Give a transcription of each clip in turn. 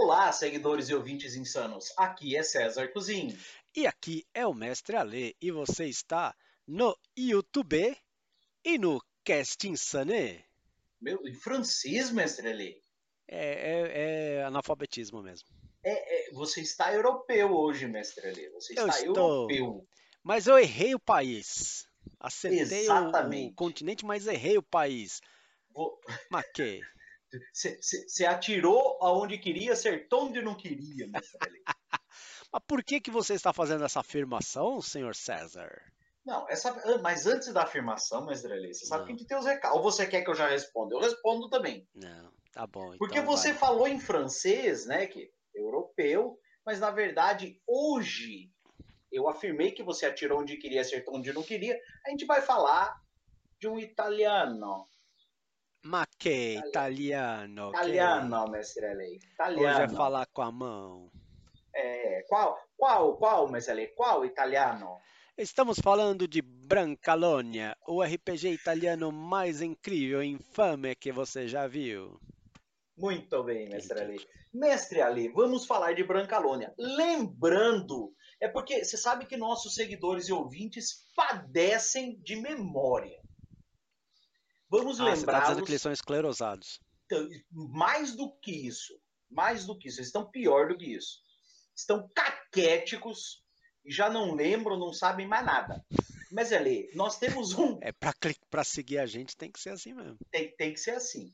Olá, seguidores e ouvintes insanos. Aqui é César Cozinho. E aqui é o Mestre Ale e você está no YouTube e no Cast Insane. Meu, em francês, Mestre Ale? É, é, é analfabetismo mesmo. É, é, você está europeu hoje, Mestre Ale. Você Eu está estou. europeu. Mas eu errei o país. Acertei o- o, Exatamente. continente, mas errei o país. Vo- Mas que? Você atirou aonde queria, acertou onde não queria. Mas por que, que você está fazendo essa afirmação, senhor César? Não, essa, mas antes da afirmação, Mestre Ale, você sabe Não. que a gente tem os recados. Ou você quer que eu já responda? Eu respondo também. Não, tá bom. Porque então você vai. falou em francês, né, que é europeu, mas na verdade hoje eu afirmei que você atirou onde queria, acertou onde não queria. A gente vai falar de um italiano. Mas que? Italiano. Italiano, mestre Ale. Hoje Italiano. é falar com a mão. É, qual, qual, qual, mestre Ale? Qual italiano? Estamos falando de Brancalônia, o RPG italiano mais incrível e infame que você já viu. Muito bem, mestre Ale. Mestre Ale, vamos falar de Brancalônia. Lembrando, é porque você sabe que nossos seguidores e ouvintes padecem de memória. Vamos Ah, você está dizendo lembrá-los que eles são esclerosados. Então, mais do que isso, mais do que isso, eles estão pior do que isso. Estão caquéticos e já não lembram, não sabem mais nada. Mas ali, nós temos um, É pra seguir a gente tem que ser assim mesmo. tem, tem que ser assim.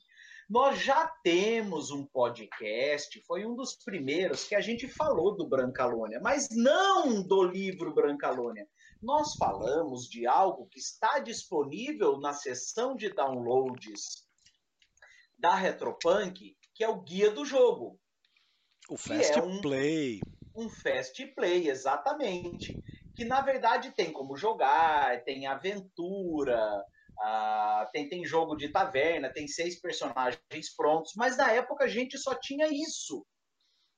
Nós já temos um podcast, foi um dos primeiros que a gente falou do Brancalônia, mas não do livro Brancalônia. Nós falamos de algo que está disponível na seção de downloads da Retropunk, que é o guia do jogo. O Que é Fast um- Play. um fast play, exatamente. Que na verdade tem como jogar, tem aventura, ah, tem, tem jogo de taverna, tem seis personagens prontos, mas na época a gente só tinha isso.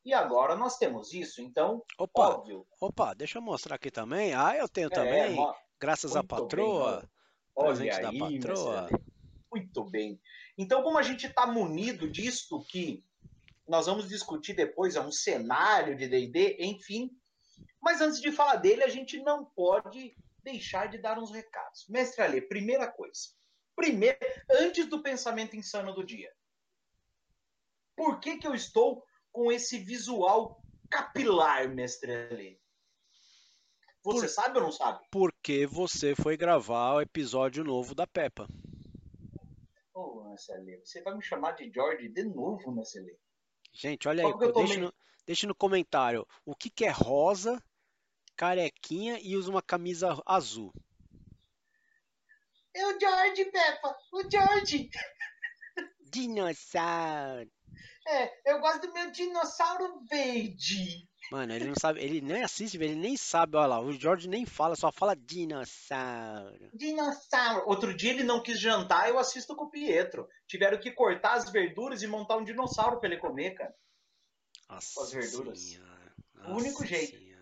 E agora nós temos isso, então, Opa, óbvio. opa, deixa eu mostrar aqui também. Ah, eu tenho é, também. Graças à muito bem, patroa. olha presente da aí, patroa. mestre Ale. Muito bem. Então, como a gente está munido disto que nós vamos discutir depois, é um cenário de D&D, enfim. Mas antes de falar dele, a gente não pode deixar de dar uns recados. Mestre Ale, primeira coisa. Primeiro, antes do pensamento insano do dia. Por que, que eu estou com esse visual capilar, mestre Ale? Você Por- sabe ou não sabe? Porque você foi gravar o episódio novo da Peppa. Ô, mestre Ale, você vai me chamar de George de novo, mestre Ale? Gente, olha Só aí, tô deixa meio- no, deixa no comentário o que, que é rosa, carequinha e usa uma camisa azul. É o George, Peppa! O George! Dinossauro. É, eu gosto do meu dinossauro verde. Mano, ele não sabe, ele nem assiste, ele nem sabe, olha lá, o George nem fala, só fala dinossauro. Dinossauro. Outro dia ele não quis jantar, eu assisto com o Pietro. Tiveram que cortar as verduras e montar um dinossauro pra ele comer, cara. Nossa As verduras. senhora, O único jeito. senhora.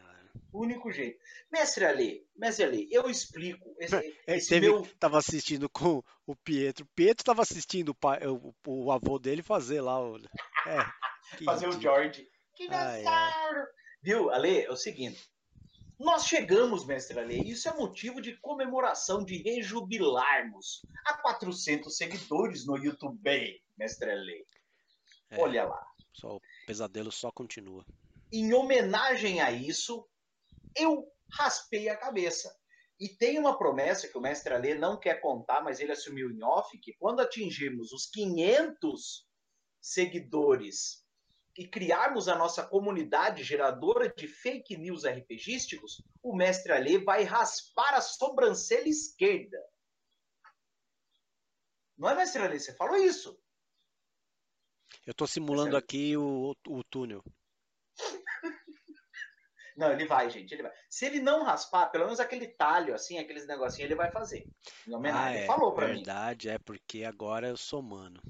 O único jeito. Mestre Ali, Mestre Ali, eu explico. Esse, É, esse teve, meu. tava assistindo com o Pietro. O Pietro tava assistindo o, pai, o, o avô dele fazer lá o. É, que Fazer o ridículo. George. Ai, Dinossauro! Viu, Ale? É o seguinte. Nós chegamos, mestre Ale, e isso é motivo de comemoração, de rejubilarmos a 400 seguidores no YouTube, mestre Ale. É, Olha lá. Só, o pesadelo só continua. Em homenagem a isso, eu raspei a cabeça. E tem uma promessa que o mestre Ale não quer contar, mas ele assumiu em off, que quando atingirmos os 500 seguidores e criarmos a nossa comunidade geradora de fake news RPGísticos, o mestre Ale vai raspar a sobrancelha esquerda. Não é, mestre Ale? Você falou isso. Eu tô simulando aqui o, o túnel. Não, ele vai, gente, ele vai. Se ele não raspar, pelo menos aquele talho, assim, aqueles negocinhos, ele vai fazer. Em homenagem. Ah, ele é, falou pra mim. verdade, é porque agora eu sou mano.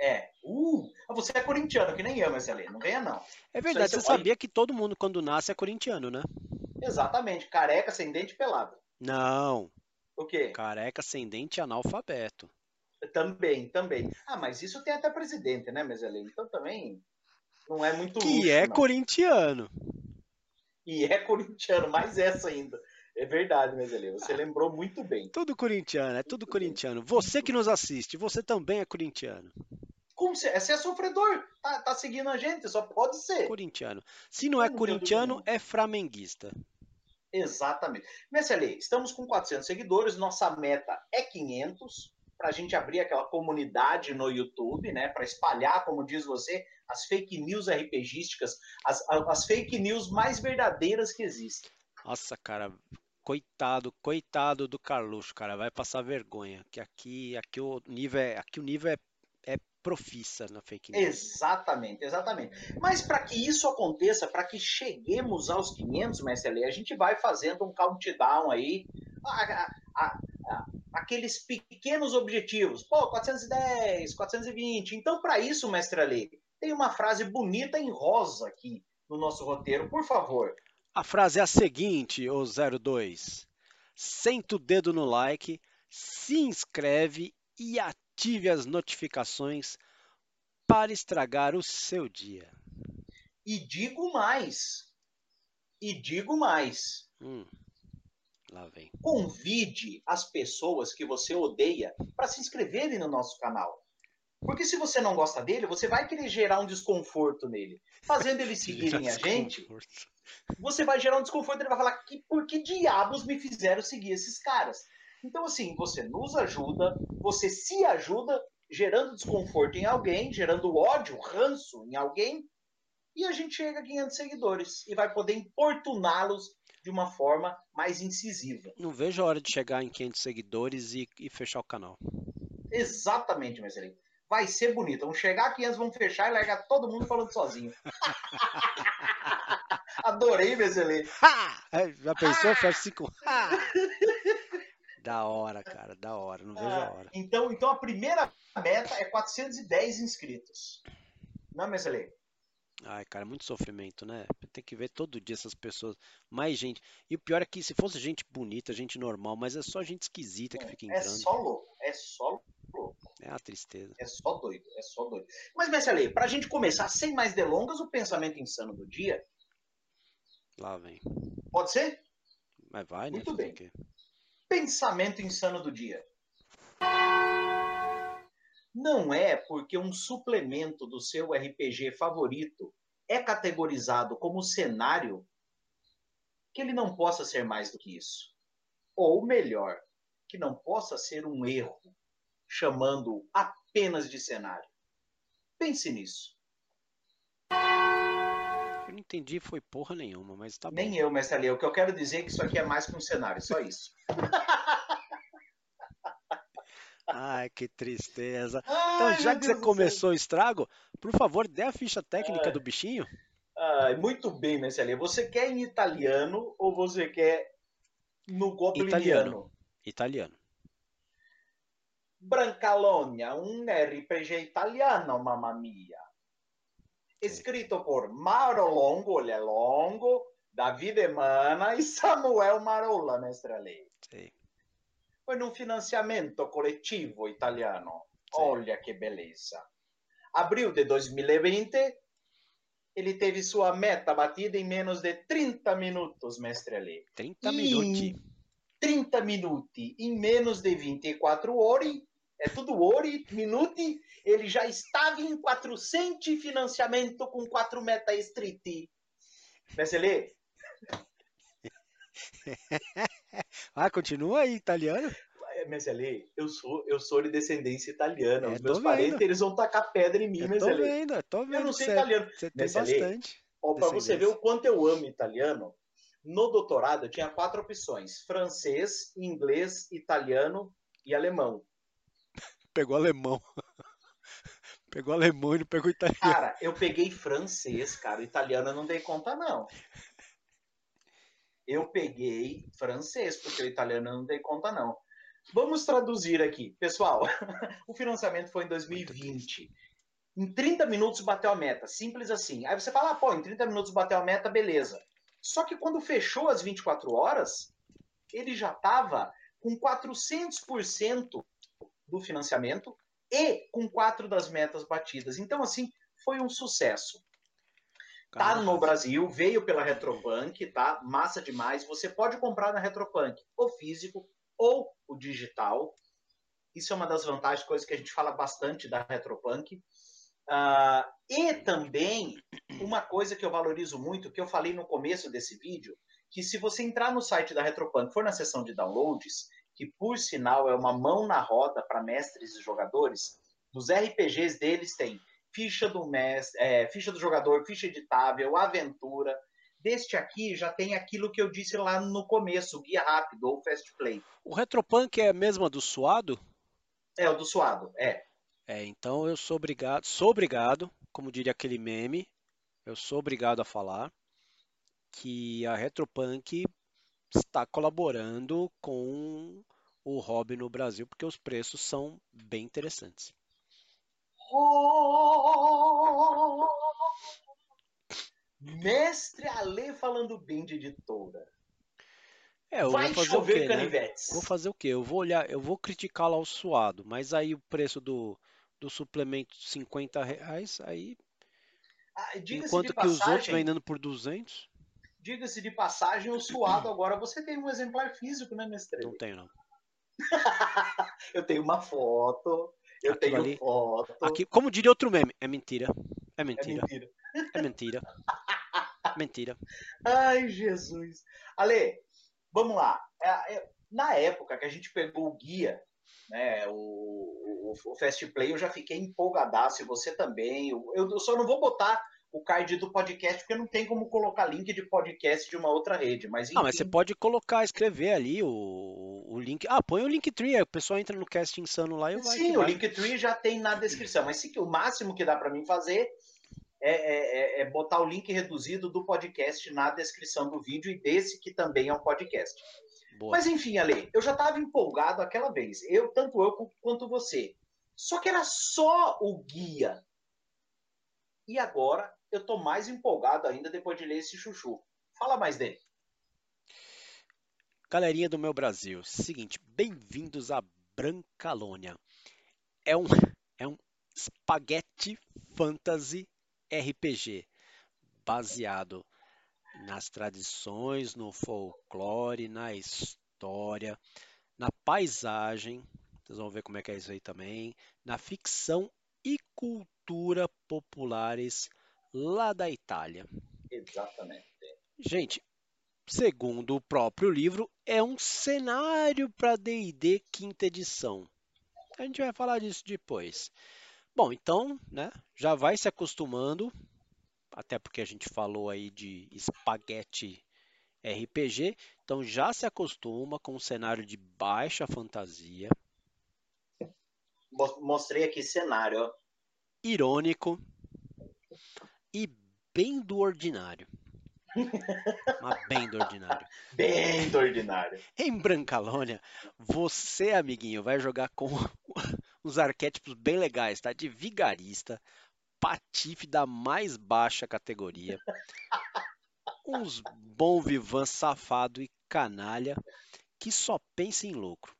É. Uh, você é corintiano, que nem eu, mas ali. Não venha, não. É verdade, você você pode- sabia que todo mundo quando nasce é corintiano, né? Exatamente. Careca, sem dente pelado. Não, O quê? careca, ascendente e analfabeto. Também, também. Ah, mas isso tem até presidente, né, Meselene? Então também. Não é muito Que luxo, é não. corintiano. E é corintiano, mais essa ainda. É verdade, Meselê. Você lembrou muito bem. Tudo corintiano, é tudo corintiano. Você que nos assiste, você também é corintiano. Como é sofredor? Tá, tá seguindo a gente? Só pode ser. Corintiano. Se não é não corintiano, é flamenguista. Exatamente. Messelê, estamos com 400 seguidores. Nossa meta é 500. Para a gente abrir aquela comunidade no YouTube, né? Para espalhar, como diz você, as fake news RPGísticas, as, as fake news mais verdadeiras que existem. Nossa, cara, coitado, coitado do Carluxo, cara, vai passar vergonha. Que aqui, aqui o nível é, aqui o nível é profissa na fake news. Exatamente, exatamente. Mas para que isso aconteça, para que cheguemos aos 500, Mestre a gente vai fazendo um countdown aí, a, a, a, aqueles pequenos objetivos. Pô, 410, 420. Então, para isso, Mestre Ale, tem uma frase bonita em rosa aqui no nosso roteiro, por favor. A frase é a seguinte, ô 02. Senta o dedo no like, se inscreve e ative as notificações para estragar o seu dia. E digo mais. E digo mais. Hum, lá vem. Convide as pessoas que você odeia para se inscreverem no nosso canal. Porque se você não gosta dele, você vai querer gerar um desconforto nele. Fazendo eles seguirem a gente, você vai gerar um desconforto. Ele vai falar que por que diabos me fizeram seguir esses caras? Então, assim, você nos ajuda, você se ajuda, gerando desconforto em alguém, gerando ódio, ranço em alguém, e a gente chega a 500 seguidores e vai poder importuná-los de uma forma mais incisiva. Não vejo a hora de chegar em 500 seguidores e, e fechar o canal. Exatamente, Marcelinho. Vai ser bonito. Vamos chegar a 500, vamos fechar e largar todo mundo falando sozinho. Adorei, Marcelinho. Já pensou? Fecha com. Da hora, cara, da hora, não vejo a hora. Então, então a primeira meta é 410 inscritos. Não, Messelê? Ai, cara, muito sofrimento, né? Tem que ver todo dia essas pessoas, mais gente. E o pior é que se fosse gente bonita, gente normal, mas é só gente esquisita que fica É entrando. só louco, é só louco. É uma tristeza. É só doido, é só doido. Mas, Messelê, pra gente começar sem mais delongas, o pensamento insano do dia, Lá vem. pode ser? Mas vai, né? Muito bem. Pensamento insano do dia. Não é porque um suplemento do seu RPG favorito é categorizado como cenário que ele não possa ser mais do que isso. Ou melhor, que não possa ser um erro, chamando apenas de cenário. Pense nisso. Eu não entendi, foi porra nenhuma, mas tá bom. Nem eu, mestre Ali. O que eu quero dizer é que isso aqui é mais que um cenário, só isso. Ai, que tristeza. Ai, Então, já que você Deus do começou o estrago, por favor, dê a ficha técnica Ai. do bichinho. Ah, muito bem, Messi Você quer em italiano ou você quer no gobliniano? Italiano. Italiano. Brancalonia, un RPG italiano, mamma mia. Escrito por Mauro Longo, ele é longo, Davide Mana e Samuel Marolla, mestre Ale. Sei. Foi num financiamento coletivo italiano. Sim. Olha que beleza. Abril de 2020, ele teve sua meta batida em menos de 30 minutos, mestre Ale. 30 Ih. minutos. 30 minuti em menos de 24 ore, é tudo ore, minuti, ele já estava em 400 financiamento com 4 meta street. Messelê, Ah, continua aí, italiano? Messelê, eu sou, eu sou de descendência italiana. É, Os meus parentes, eles vão tacar pedra em mim, Eu tô vendo, eu tô vendo. Eu não sei você- italiano. Você tem bastante. Ó, Pra você ver o quanto eu amo italiano, no doutorado eu tinha quatro opções: francês, inglês, italiano e alemão. Pegou alemão. Pegou alemão e não pegou italiano. Cara, eu peguei francês, cara. Italiano eu não dei conta, não. Eu peguei francês, porque o italiano eu não dei conta, não. Vamos traduzir aqui. Pessoal, o financiamento foi em 2020. Em 30 minutos bateu a meta. Simples assim. Aí você fala, ah, pô, em 30 minutos bateu a meta, beleza. Só que quando fechou as 24 horas, ele já estava com 400% do financiamento e com quatro das metas batidas. Então, assim, foi um sucesso. Tá no Brasil, veio pela Retropunk, tá? Massa demais. Você pode comprar na Retropunk o físico ou o digital. Isso é uma das vantagens, coisas que a gente fala bastante da Retropunk. Uh, e também uma coisa que eu valorizo muito, que eu falei no começo desse vídeo, que se você entrar no site da Retropunk, for na seção de downloads, que por sinal é uma mão na roda para mestres e jogadores, nos RPGs deles tem ficha do mestre, é, ficha do jogador, ficha editável, aventura. Deste aqui já tem aquilo que eu disse lá no começo, guia rápido ou fast play. O Retropunk é a mesma do Suado? É, o do Suado, é. É, então eu sou obrigado, sou obrigado, como diria aquele meme, eu sou obrigado a falar que a Retropunk está colaborando com o hobby no Brasil porque os preços são bem interessantes. Oh, mestre Ale falando bem de editora. É, eu Vai vou fazer chover o quê, canivetes. Né? Vou fazer o quê? Eu vou olhar, eu vou criticar lá o suado, mas aí o preço do, do suplemento 50 reais, aí. Ah, enquanto que passagem, os outros vendendo por 200. Diga-se de passagem, o suado agora você tem um exemplar físico, né, mestre? Não tenho, não. eu tenho uma foto. Eu Aquilo tenho ali, foto. Aqui, como diria outro meme, é mentira. É mentira. É mentira. É mentira. mentira. Ai, Jesus. Ale, vamos lá. É, é, na época que a gente pegou o guia, né, o, o, o Fast Play, eu já fiquei empolgadaço, e você também. Eu, eu só não vou botar o card do podcast, porque não tem como colocar link de podcast de uma outra rede. Mas, enfim... Não, mas você pode colocar, escrever ali o, o link. Ah, põe o Linktree, aí o pessoal entra no cast insano lá e vai. Sim, o Linktree já tem na descrição, mas sim, o máximo que dá para mim fazer é, é, é, é, botar o link reduzido do podcast na descrição do vídeo e desse que também é um podcast. Boa. Mas enfim, Ale, eu já estava empolgado aquela vez. Eu, tanto eu quanto você. Só que era só o guia. E agora eu tô mais empolgado ainda depois de ler esse chuchu. Fala mais dele. Galerinha do meu Brasil, seguinte, bem-vindos a Brancalônia. É um, é um spaghetti fantasy RPG baseado nas tradições, no folclore, na história, na paisagem, vocês vão ver como é que é isso aí também, na ficção e cultura populares lá da Itália. Exatamente. Gente, segundo o próprio livro, é um cenário para D&D quinta edição. A gente vai falar disso depois. Bom, então, né, já vai se acostumando, até porque a gente falou aí de espaguete RPG, então já se acostuma com um cenário de baixa fantasia. Mostrei aqui cenário. Irônico, e bem do ordinário. Mas bem do ordinário. Bem do ordinário. Em Brancalônia, você, amiguinho, vai jogar com uns arquétipos bem legais, tá? De vigarista, patife da mais baixa categoria, uns bom vivan safado e canalha que só pensa em lucro.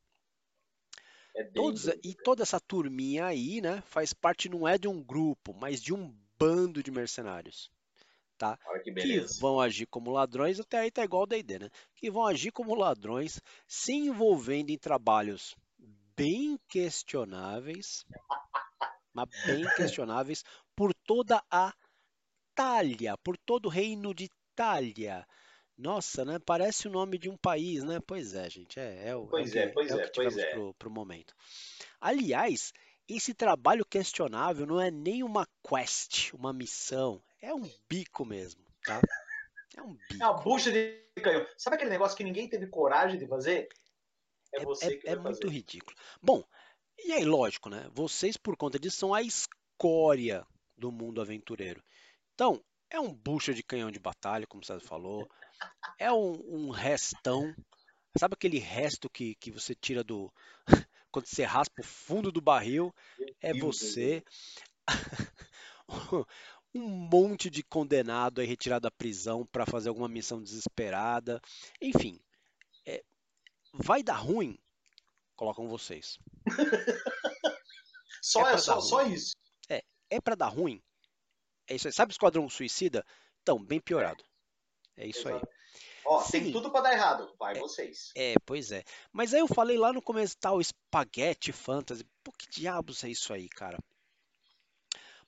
É Todos, e toda essa turminha aí, né, faz parte não é de um grupo, mas de um bando de mercenários. Tá? Que, que, vão agir como ladrões, até aí tá igual o D&D, né? Que vão agir como ladrões, se envolvendo em trabalhos bem questionáveis, mas bem questionáveis, por toda a Talha, por todo o reino de Talha. Nossa, né? Parece o nome de um país, né? Pois é, gente. É, é, o, pois é, é, pois é, é, pois é. Pro, pro momento. Aliás, esse trabalho questionável não é nem uma quest, uma missão, é um bico mesmo, tá? É um bico. É uma bucha de canhão. Sabe aquele negócio que ninguém teve coragem de fazer? É, é você é, que É fazer. muito ridículo. Bom, e aí, lógico, né? Vocês, por conta disso, são a escória do mundo aventureiro. Então, é um bucha de canhão de batalha, como você falou. É um, um restão. Sabe aquele resto que, que você tira do, quando você raspa o fundo do barril, é você. um monte de condenado aí retirado da prisão para fazer alguma missão desesperada. Enfim, é, vai dar ruim, colocam vocês. só, é, é só, só, isso. É, é para dar ruim. É isso aí. Sabe Esquadrão Suicida? Então, bem piorado. É isso Exato. aí. Ó, Sim. tem tudo pra dar errado. Vai vocês. É, pois é. Mas aí eu falei lá no começo, tal, Spaghetti Fantasy. Pô, que diabos é isso aí, cara?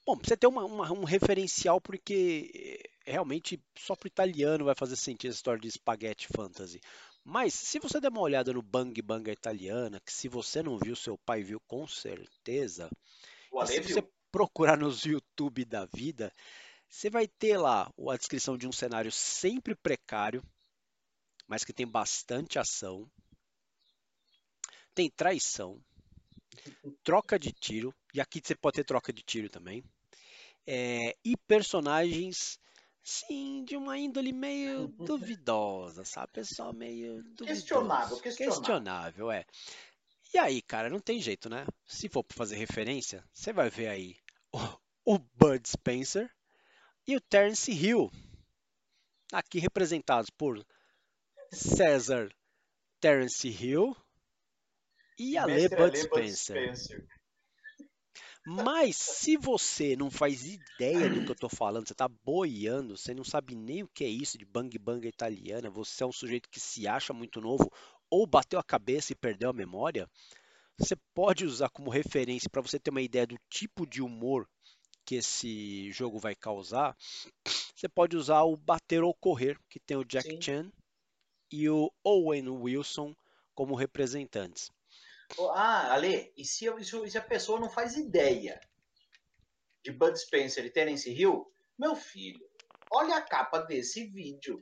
Bom, você ter uma, uma- um referencial, porque eh, realmente só pro italiano vai fazer sentido essa história de Spaghetti Fantasy. Mas se você der uma olhada no Bang Bang italiana, que se você não viu, seu pai viu com certeza. O se você procurar nos YouTube da vida, você vai ter lá a descrição de um cenário sempre precário, mas que tem bastante ação. Tem traição, troca de tiro, e aqui você pode ter troca de tiro também. É, e personagens, sim, de uma índole meio duvidosa, sabe? Pessoal meio duvidoso. Questionável, questionável. Questionável, é. E aí, cara, não tem jeito, né? Se for pra fazer referência, você vai ver aí o, o Bud Spencer e o Terence Hill, aqui representados por César Terence Hill e Mestre Bud Ale Spencer. Spencer. Mas se você não faz ideia do que eu tô falando, você tá boiando, você não sabe nem o que é isso de bang bang italiana, você é um sujeito que se acha muito novo ou bateu a cabeça e perdeu a memória, você pode usar como referência para você ter uma ideia do tipo de humor que esse jogo vai causar. Você pode usar o Bater ou Correr, que tem o Jack Sim. Chan e o Owen Wilson como representantes. Ah, Ale, e se, eu- se- a pessoa não faz ideia de Bud Spencer e Terence Hill? Meu filho, olha a capa desse vídeo.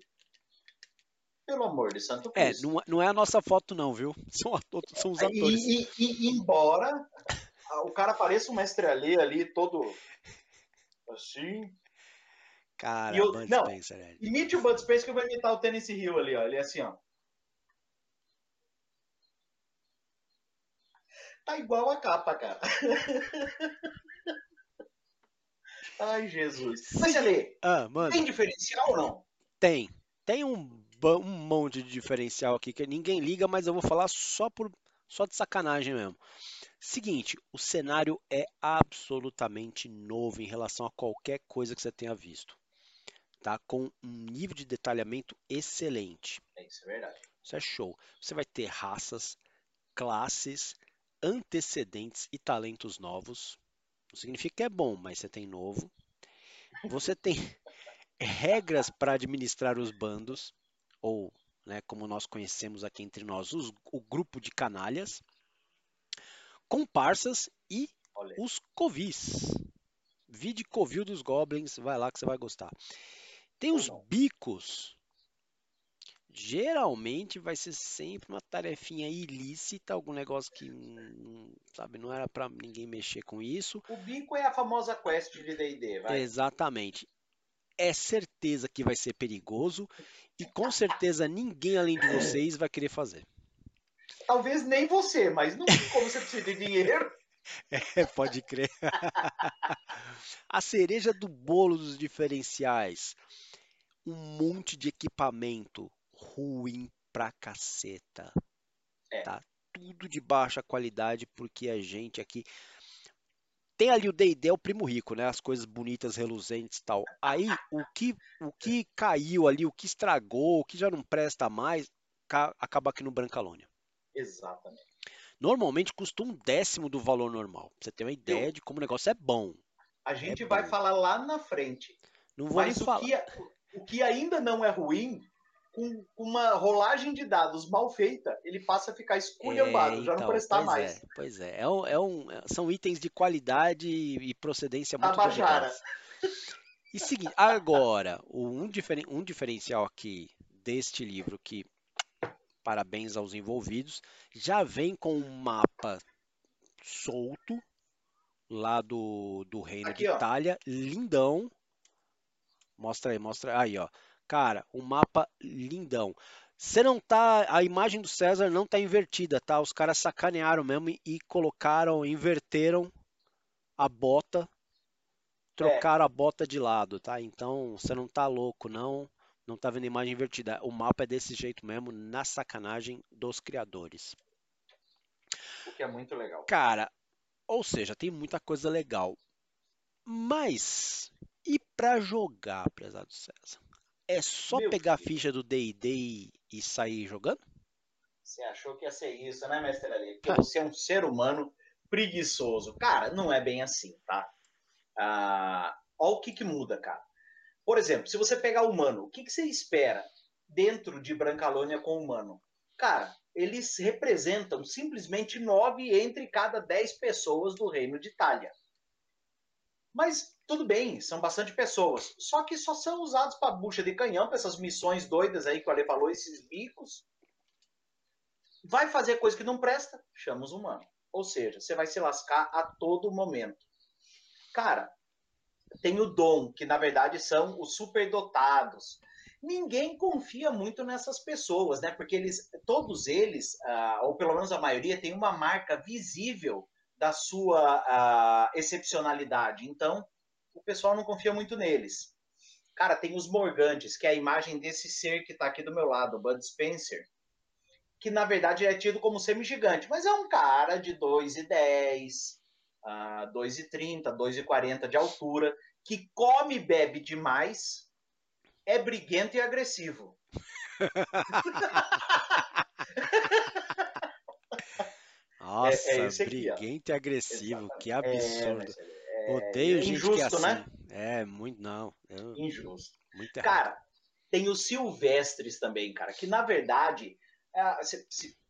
Pelo amor de Santo É, Cristo. não, é- não é a nossa foto não, viu? São, ato- são os atores. E, e- e- embora o cara pareça um mestre Ale ali, todo assim. Cara, E eu- Bud não. Spencer, é. Imite o Bud Spencer que eu vou imitar o Terence Hill ali, ó. Ele é assim, ó. Tá igual a capa, cara. Ai, Jesus. Mas, Ale, Ah, mano, tem diferencial ou não? tem. Tem um, um monte de diferencial aqui que ninguém liga, mas eu vou falar só por só de sacanagem mesmo. Seguinte, o cenário é absolutamente novo em relação a qualquer coisa que você tenha visto. Tá? Com um nível de detalhamento excelente. É, isso é verdade. Isso é show. Você vai ter raças, classes, antecedentes e talentos novos. Não significa que é bom, mas você tem novo. Você tem regras para administrar os bandos, ou, né, como nós conhecemos aqui entre nós, os- o grupo de canalhas, comparsas e os covis. Vide Covil dos Goblins, vai lá que você vai gostar. Tem os bicos. Geralmente vai ser sempre uma tarefinha ilícita, algum negócio que sabe, não era para ninguém mexer com isso. O bico é a famosa quest de D&D, vai. Exatamente. É certeza que vai ser perigoso e com certeza ninguém além de vocês vai querer fazer. Talvez nem você, mas não como você precisa de dinheiro. É, pode crer. A cereja do bolo dos diferenciais. Um monte de equipamento ruim pra caceta. É. Tá? Tudo de baixa qualidade, porque a gente aqui. Tem ali o D&D, é o primo rico, né? As coisas bonitas, reluzentes e tal. Aí, o que, o que caiu ali, o que estragou, o que já não presta mais, ca- acaba aqui no Brancalônia. Exatamente. Normalmente custa um décimo do valor normal. Pra você ter uma ideia de como o negócio é bom. A gente É vai bom. falar lá na frente. Não vou Mas nem o falar. que, é- o que ainda não é ruim, com uma rolagem de dados mal feita, ele passa a ficar esculhambado, já não então, prestar pois mais. É, pois é, é um- é um- são itens de qualidade e procedência muito duvidosa. E seguinte, agora, um, diferen- um diferencial aqui deste livro que, parabéns aos envolvidos, já vem com um mapa solto lá do, do Reino Aqui, de ó. Itália, lindão. Mostra aí, mostra aí, ó. Cara, um mapa lindão. Você não tá. A imagem do César não tá invertida, tá? Os caras sacanearam mesmo e, colocaram, inverteram a bota, trocaram a bota de lado, tá? Então você não tá louco, não. Não tá vendo a imagem invertida. O mapa é desse jeito mesmo, na sacanagem dos criadores. O que é muito legal. Cara, ou seja, tem muita coisa legal. Mas E para jogar, prezado César, é só Meu pegar filho. a ficha do D&D e, e sair jogando? Você achou que ia ser isso, né, mestre Ali? Porque Ah. você é um ser humano preguiçoso. Cara, não é bem assim, tá? Ah, olha o que, que muda, cara. Por exemplo, se você pegar o humano, o que, que você espera dentro de Brancalônia com o humano? Cara, eles representam simplesmente nove entre cada dez pessoas do reino de Itália. Mas tudo bem, são bastante pessoas. Só que só são usados para bucha de canhão, para essas missões doidas aí que o Ale falou, esses bicos. Vai fazer coisa que não presta, chama os humanos. Ou seja, você vai se lascar a todo momento. Cara, tem o dom, que na verdade são os superdotados. Ninguém confia muito nessas pessoas, né? Porque eles, todos eles, ah, ou pelo menos a maioria, tem uma marca visível da sua ah, excepcionalidade. Então, o pessoal não confia muito neles. Cara, tem os Morgantes, que é a imagem desse ser que está aqui do meu lado, o Bud Spencer, que na verdade é tido como semi-gigante, mas é um cara de 2,10, uh, 2,30, 2,40 de altura, que come e bebe demais, é briguento e agressivo. Nossa, é esse aqui, ó. briguento e agressivo, que Exatamente. É, absurdo. mas é Odeio gente que é injusto, assim. né? É, muito não. Eu- injusto. muito errado. Cara, tem os silvestres também, cara, que na verdade,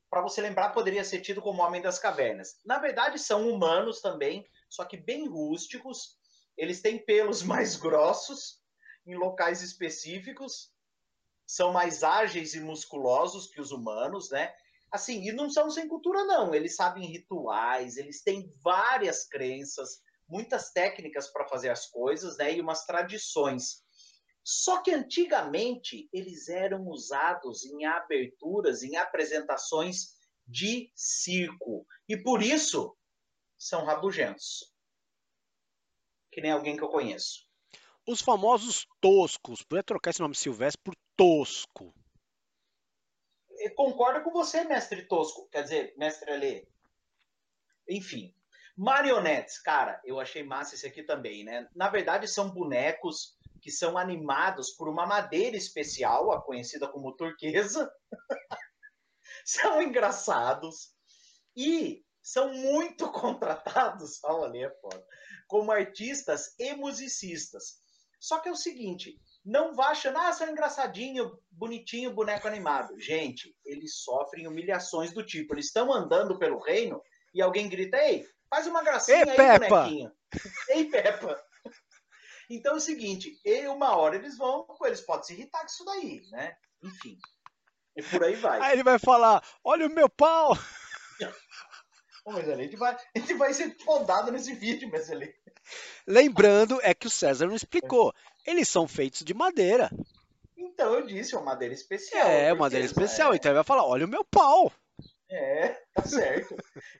para você lembrar, poderia ser tido como Homem das Cavernas. Na verdade, são humanos também, só que bem rústicos. Eles têm pelos mais grossos em locais específicos, são mais ágeis e musculosos que os humanos, né? Assim, e não são sem cultura, não. Eles sabem rituais, eles têm várias crenças, muitas técnicas para fazer as coisas, né? E umas tradições. Só que antigamente eles eram usados em aberturas, em apresentações de circo. E por isso são rabugentos. Que nem alguém que eu conheço. Os famosos toscos. Podia trocar esse nome Silvestre por tosco. Eu concordo com você, mestre Tosco. Quer dizer, mestre Alê. Enfim. Marionetes, cara, eu achei massa esse aqui também, né? Na verdade, são bonecos que são animados por uma madeira especial, a conhecida como turquesa. são engraçados e são muito contratados, olha ali, é foda, como artistas e musicistas. Só que é o seguinte, não vá achando, ah, são engraçadinho, bonitinho, boneco animado. Gente, eles sofrem humilhações do tipo, eles estão andando pelo reino e alguém grita, ei, faz uma gracinha Ei, aí, Peppa!" bonequinho. Ei, Peppa! Então é o seguinte, e uma hora eles vão, eles podem se irritar com isso daí, né? Enfim. E por aí vai. Aí ele vai falar: Olha o meu pau! Mas ali, a gente vai, a gente vai ser podado nesse vídeo, mas ali. Lembrando, é que o César não explicou. Eles são feitos de madeira. Então eu disse, é uma madeira especial. É, madeira especial. É, Então ele vai falar: Olha o meu pau! É, tá certo.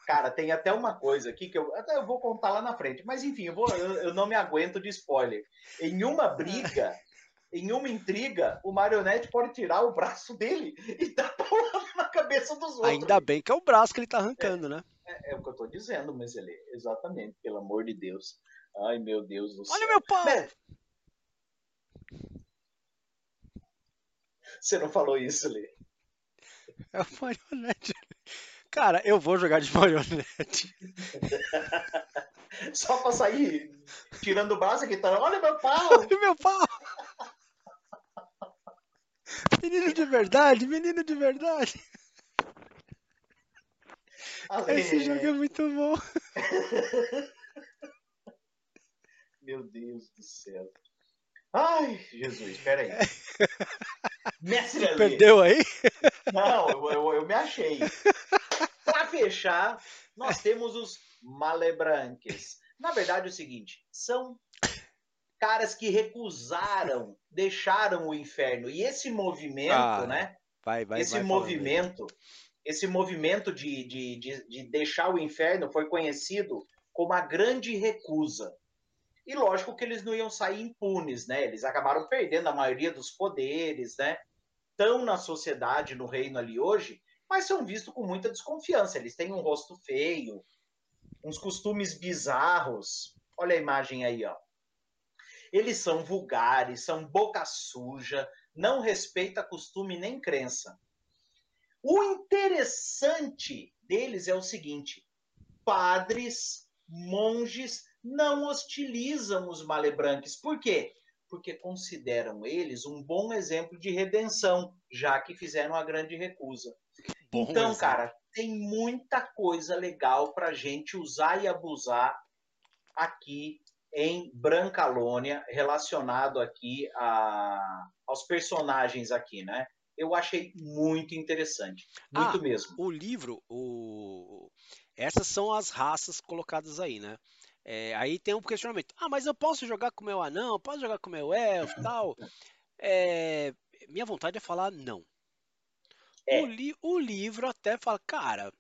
Cara, tem até uma coisa aqui que eu até eu vou contar lá na frente. Mas enfim, eu, vou, eu, eu não me aguento de spoiler. Em uma briga, em uma intriga, o marionete pode tirar o braço dele e dar paulada na cabeça dos outros. Ainda bem que é o braço que ele tá arrancando, né? É, é o que eu tô dizendo, mas ele. Exatamente, pelo amor de Deus. Ai, meu Deus do céu. Olha meu pau! Né? Você não falou isso, Lê? É o marionete. Cara, eu vou jogar de marionete. Só pra sair tirando o braço aqui, tá? Olha meu pau! Olha meu pau! Menino de verdade, menino de verdade. Ale. Esse jogo é muito bom. Meu Deus do céu. Ai, Jesus, peraí. Mestre. Perdeu aí? Não, eu, eu, eu me achei. Para fechar, nós temos os malebranques. Na verdade, é o seguinte: são caras que recusaram, deixaram o inferno. E esse movimento, Ah, né? Vai, vai, esse vai movimento, esse movimento de, de, de, de deixar o inferno foi conhecido como a grande recusa. E lógico que eles não iam sair impunes, né? Eles acabaram perdendo a maioria dos poderes, né? Estão na sociedade, no reino ali hoje, mas são vistos com muita desconfiança. Eles têm um rosto feio, uns costumes bizarros. Olha a imagem aí, ó. Eles são vulgares, são boca suja, não respeita costume nem crença. O interessante deles é o seguinte: padres, monges não hostilizam os malebranques. Por quê? Porque consideram eles um bom exemplo de redenção, já que fizeram a grande recusa. Bom então, exemplo. cara, tem muita coisa legal para gente usar e abusar aqui em Brancalônia, relacionado aqui a, aos personagens aqui, né? Eu achei muito interessante, muito ah, mesmo. O livro, o... essas são as raças colocadas aí, né? É, aí tem um questionamento. Ah, mas eu posso jogar com o meu anão, posso jogar com o meu elfo tal? É, minha vontade é falar não. É. O, li o livro até fala, cara,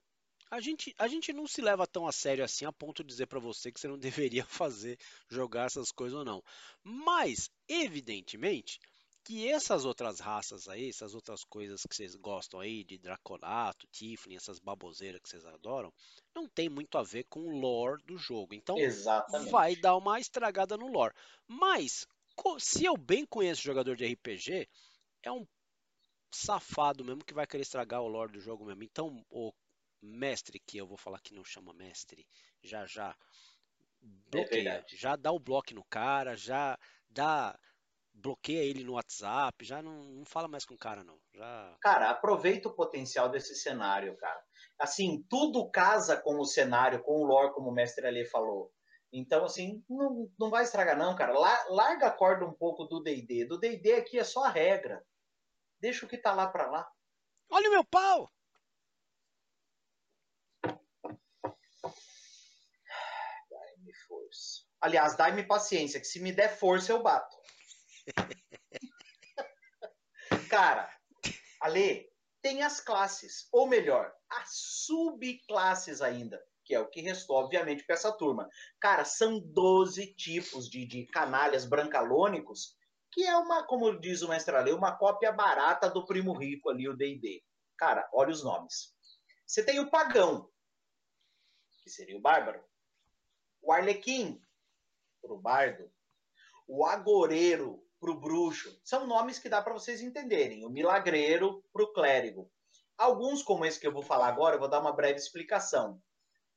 a gente, a gente não se leva tão a sério assim a ponto de dizer para você que você não deveria fazer, jogar essas coisas ou não. Mas, evidentemente, que essas outras raças aí, essas outras coisas que vocês gostam aí, de Draconato, Tiffany, essas baboseiras que vocês adoram, não tem muito a ver com o lore do jogo. Então, Exatamente. vai dar uma estragada no lore. Mas, se eu bem conheço jogador de RPG, é um safado mesmo que vai querer estragar o lore do jogo mesmo. Então, o mestre, que eu vou falar que não chama mestre, já já bloqueia, é já dá o bloco no cara, já dá bloqueia ele no WhatsApp, já não, não fala mais com o cara não. Já... Cara, aproveita o potencial desse cenário, cara. Assim, tudo casa com o cenário, com o lore, como o mestre Ali falou. Então, assim, não, não vai estragar não, cara. Larga a corda um pouco do D&D. Do D&D aqui é só a regra. Deixa o que tá lá para lá. Olha o meu pau! Dai-me força. Aliás, dai-me paciência, que se me der força eu bato. Cara, Ale, tem as classes, ou melhor, as subclasses ainda, que é o que restou, obviamente, para essa turma. Cara, são 12 tipos de, de canalhas brancalônicos, que é uma, como diz o mestre Ale, uma cópia barata do primo rico ali, o D&D. Cara, olha os nomes. Você tem o pagão, que seria o bárbaro. O arlequim, pro bardo. O agoreiro, para o bruxo. São nomes que dá para vocês entenderem. O milagreiro para o clérigo. Alguns, como esse que eu vou falar agora, eu vou dar uma breve explicação.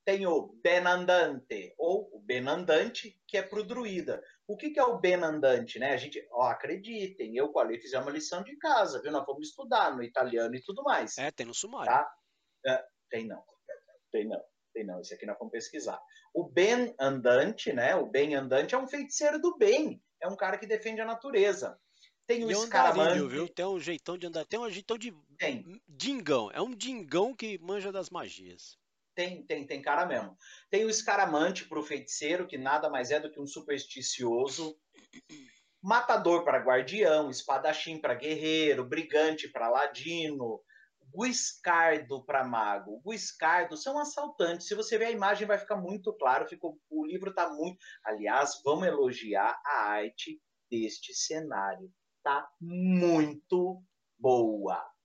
Tem o benandante, ou o benandante, que é para o druida. O que, que é o benandante? Né? A gente, ó, acreditem, eu com a Lei fizemos uma lição de casa, viu? Nós vamos estudar no italiano e tudo mais. É, tem no sumário. Tá? É, tem não. Tem não. Tem não. Esse aqui nós vamos pesquisar. O bem andante, né? O bem andante é um feiticeiro do bem é um cara que defende a natureza. Tem o escaramante. viu? Tem um jeitão de andar. Tem um jeitão de. Tem. Dingão. É um dingão que manja das magias. Tem, tem, tem cara mesmo. Tem o escaramante pro feiticeiro, que nada mais é do que um supersticioso. Matador para guardião, espadachim para guerreiro, brigante para ladino, Guiscardo para mago. Guiscardo são assaltantes. Se você ver a imagem, vai ficar muito claro. Ficou, o livro está muito. Aliás, vamos elogiar a arte deste cenário. Tá muito boa.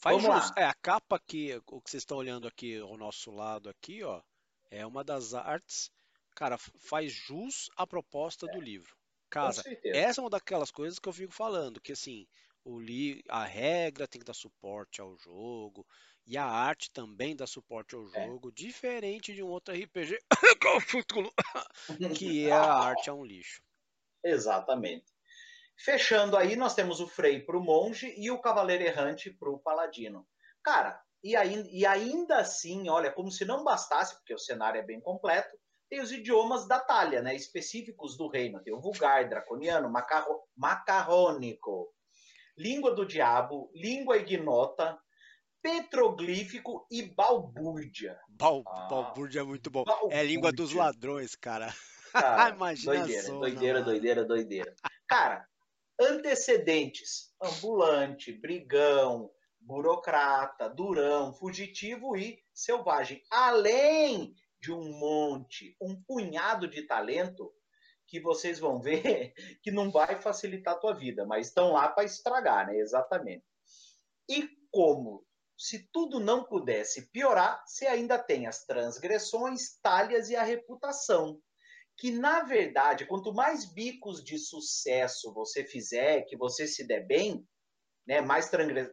Faz vamos jus. Lá. É, a capa que o que vocês estão olhando aqui ao nosso lado aqui, ó, é uma das artes. Cara, faz jus à proposta é. do livro. Cara, essa é uma daquelas coisas que eu fico falando, que assim, o li a regra tem que dar suporte ao jogo e a arte também dá suporte ao é. jogo, é. diferente de um outro RPG que é a arte é um lixo. Exatamente. Fechando aí, nós temos o Frei para o monge e o Cavaleiro Errante para o paladino. Cara, e, aí, e ainda assim, olha, como se não bastasse, porque o cenário é bem completo, tem os idiomas da talha, né, específicos do reino. Tem o vulgar, draconiano, macarro, macarrônico, língua do diabo, língua ignota, petroglífico e balbúrdia. Bal, ah, balbúrdia é muito bom. Balbúrdia. É língua dos ladrões, cara. cara Imagina doideira, só, doideira, doideira, doideira. Cara, antecedentes: ambulante, brigão, burocrata, durão, fugitivo e selvagem. Além de um monte, um punhado de talento que vocês vão ver que não vai facilitar a tua vida, mas estão lá para estragar, né? Exatamente. E como se tudo não pudesse piorar, você ainda tem as transgressões, talhas e a reputação, que, na verdade, quanto mais bicos de sucesso você fizer, que você se der bem, né, mais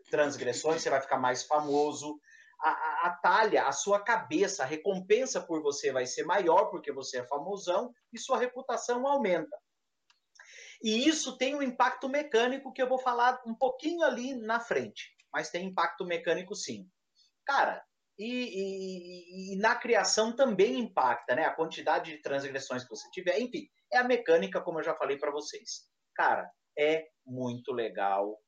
transgressões, você vai ficar mais famoso. A, a, a talha, a sua cabeça, a recompensa por você vai ser maior, porque você é famosão, e sua reputação aumenta. E isso tem um impacto mecânico que eu vou falar um pouquinho ali na frente, mas tem impacto mecânico sim. Cara, e, e, e, na criação também impacta, né? A quantidade de transgressões que você tiver, enfim, é a mecânica, como eu já falei para vocês. Cara, é muito legal.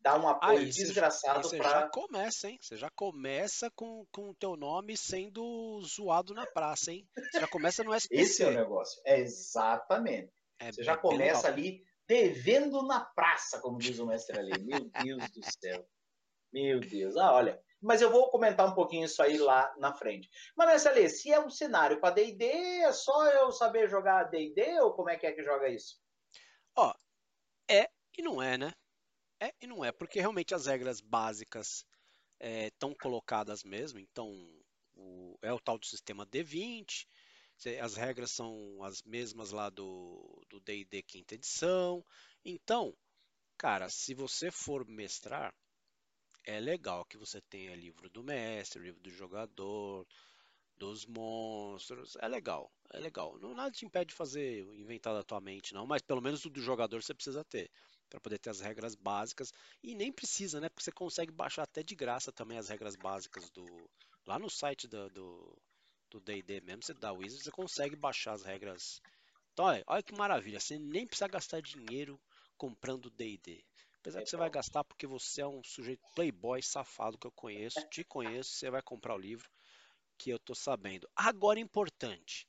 Dá um apoio ah, desgraçado para. Você já começa, hein? Você já começa com o teu nome sendo zoado na praça, hein? Você já começa no SPC. Esse é o negócio. É exatamente. É você já começa ali devendo na praça, como diz o mestre ali. Meu Deus do céu. Meu Deus. Ah, olha. Mas eu vou comentar um pouquinho isso aí lá na frente. Mas ali, se é um cenário para D&D, é só eu saber jogar D&D ou como é que é que joga isso? Ó, é e não é, né? É e não é, porque realmente as regras básicas estão é, colocadas mesmo. Então, o, é o tal do sistema D20, as regras são as mesmas lá do D&D quinta edição. Então, cara, se você for mestrar, é legal que você tenha livro do mestre, livro do jogador, dos monstros. É legal, é legal. Não nada te impede de fazer inventar da tua mente, não, mas pelo menos o do jogador você precisa ter para poder ter as regras básicas e nem precisa, né? Porque você consegue baixar até de graça também as regras básicas do lá no site do, do do D&D mesmo, você dá Wizard, você consegue baixar as regras. Então, olha, olha que maravilha, você nem precisa gastar dinheiro comprando D&D. Apesar que você vai gastar porque você é um sujeito playboy safado que eu conheço, te conheço, você vai comprar o livro que eu tô sabendo. Agora importante,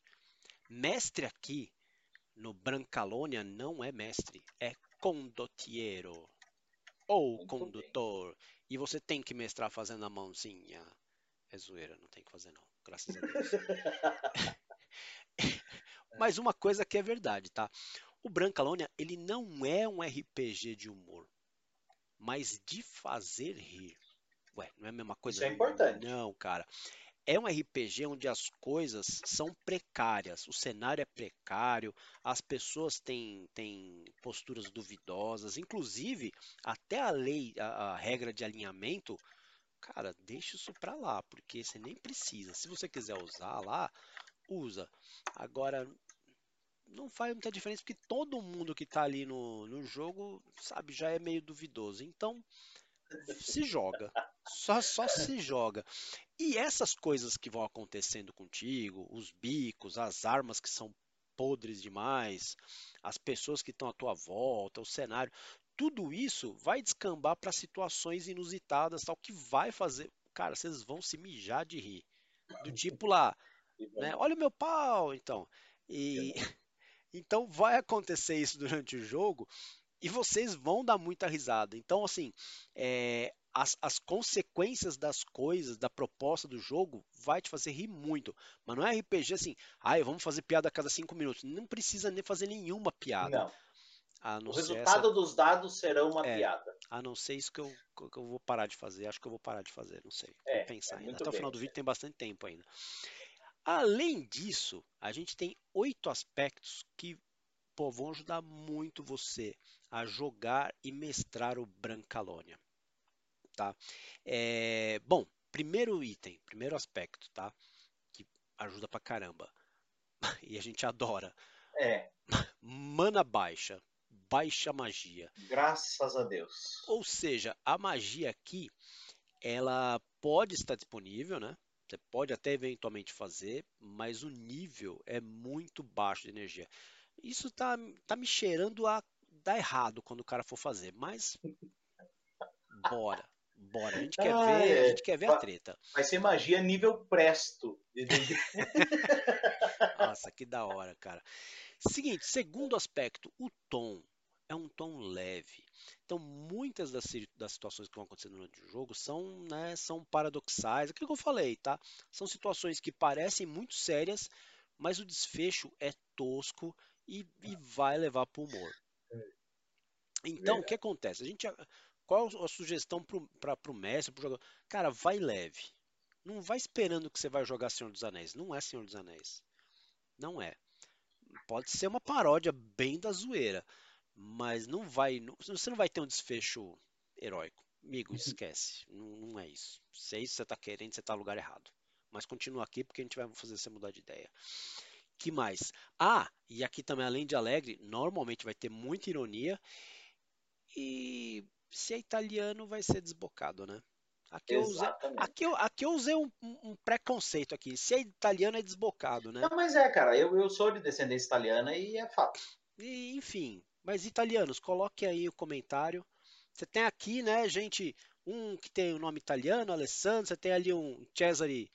mestre aqui no Brancalônia não é mestre, é condottiero ou condutor. E você tem que mestrar fazendo a mãozinha. É zoeira, não tem que fazer não graças a Deus. Mas uma coisa que é verdade, tá? O Brancalônia, ele não é um RPG de humor, mas de fazer rir. Ué, não é a mesma coisa? Isso é importante. Não, cara. É um RPG onde as coisas são precárias, o cenário é precário, as pessoas têm, têm posturas duvidosas, inclusive até a lei, a, a regra de alinhamento cara, deixa isso pra lá, porque você nem precisa. Se você quiser usar lá, usa. Agora, não faz muita diferença, porque todo mundo que tá ali no, no jogo, sabe, já é meio duvidoso. Então, se joga. Só, só se joga. E essas coisas que vão acontecendo contigo, os bicos, as armas que são podres demais, as pessoas que estão à tua volta, o cenário, tudo isso vai descambar para situações inusitadas, tal, que vai fazer. Cara, vocês vão se mijar de rir. Do tipo lá, né? Olha o meu pau, então. E então vai acontecer isso durante o jogo e vocês vão dar muita risada. Então, assim, é, as, as, consequências das coisas, da proposta do jogo, vai te fazer rir muito. Mas não é RPG assim, ai, vamos fazer piada a cada cinco minutos. Não precisa nem fazer nenhuma piada. Não o resultado essa... dos dados serão uma é, piada. A não ser isso que eu, que eu vou parar de fazer. Acho que eu vou parar de fazer, não sei. É, vou pensar é ainda. Até bem, o final do vídeo tem bastante tempo ainda. Além disso, a gente tem oito aspectos que pô, vão ajudar muito você a jogar e mestrar o Brancalônia. Tá? É, bom, primeiro item, primeiro aspecto, tá? Que ajuda pra caramba. E a gente adora. É. Mana baixa baixa magia. Graças a Deus. Ou seja, a magia aqui, ela pode estar disponível, né? Você pode até eventualmente fazer, mas o nível é muito baixo de energia. Isso tá, tá me cheirando a dar errado quando o cara for fazer, mas bora. Bora, a gente quer ah, ver, é. a gente quer ver a treta. Vai ser magia nível presto. Nossa, que da hora, cara. Seguinte, segundo aspecto, o tom é um tom leve. Então, muitas das, das situações que vão acontecer durante o jogo são, né, são paradoxais. Aquilo que eu falei, tá? São situações que parecem muito sérias, mas o desfecho é tosco e, e vai levar para o humor. Então, o que acontece? A gente, qual a sugestão para o mestre, para o jogador? Cara, vai leve. Não vai esperando que você vai jogar Senhor dos Anéis. Não é Senhor dos Anéis. Não é pode ser uma paródia bem da zoeira, mas não vai, não, você não vai ter um desfecho heróico. Amigo, esquece, não, não é isso. Se é isso que você tá querendo, você tá no lugar errado. Mas continua aqui porque a gente vai fazer você mudar de ideia. Que mais? Ah, e aqui também, além de alegre, normalmente vai ter muita ironia. E se é italiano, vai ser desbocado, né? Aqui eu usei, aqui eu, aqui eu usei um, um, preconceito aqui. Se é italiano, é desbocado, né? Não, mas é, cara. Eu, eu sou de descendência italiana e é fato. E, enfim, mas italianos, coloque aí o comentário. Você tem aqui, né, gente, um que tem o nome italiano, Alessandro. Você tem ali um Cesare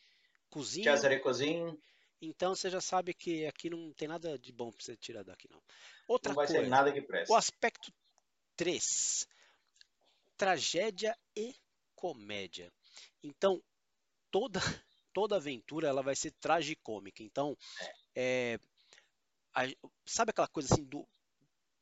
Cozinho. Cesare Cozinho. Então você já sabe que aqui não tem nada de bom para você tirar daqui, não. Outra não vai coisa, ser nada que presta. O aspecto 3. Tragédia e comédia. Então, toda toda aventura ela vai ser tragicômica. Então, é, a, sabe aquela coisa assim do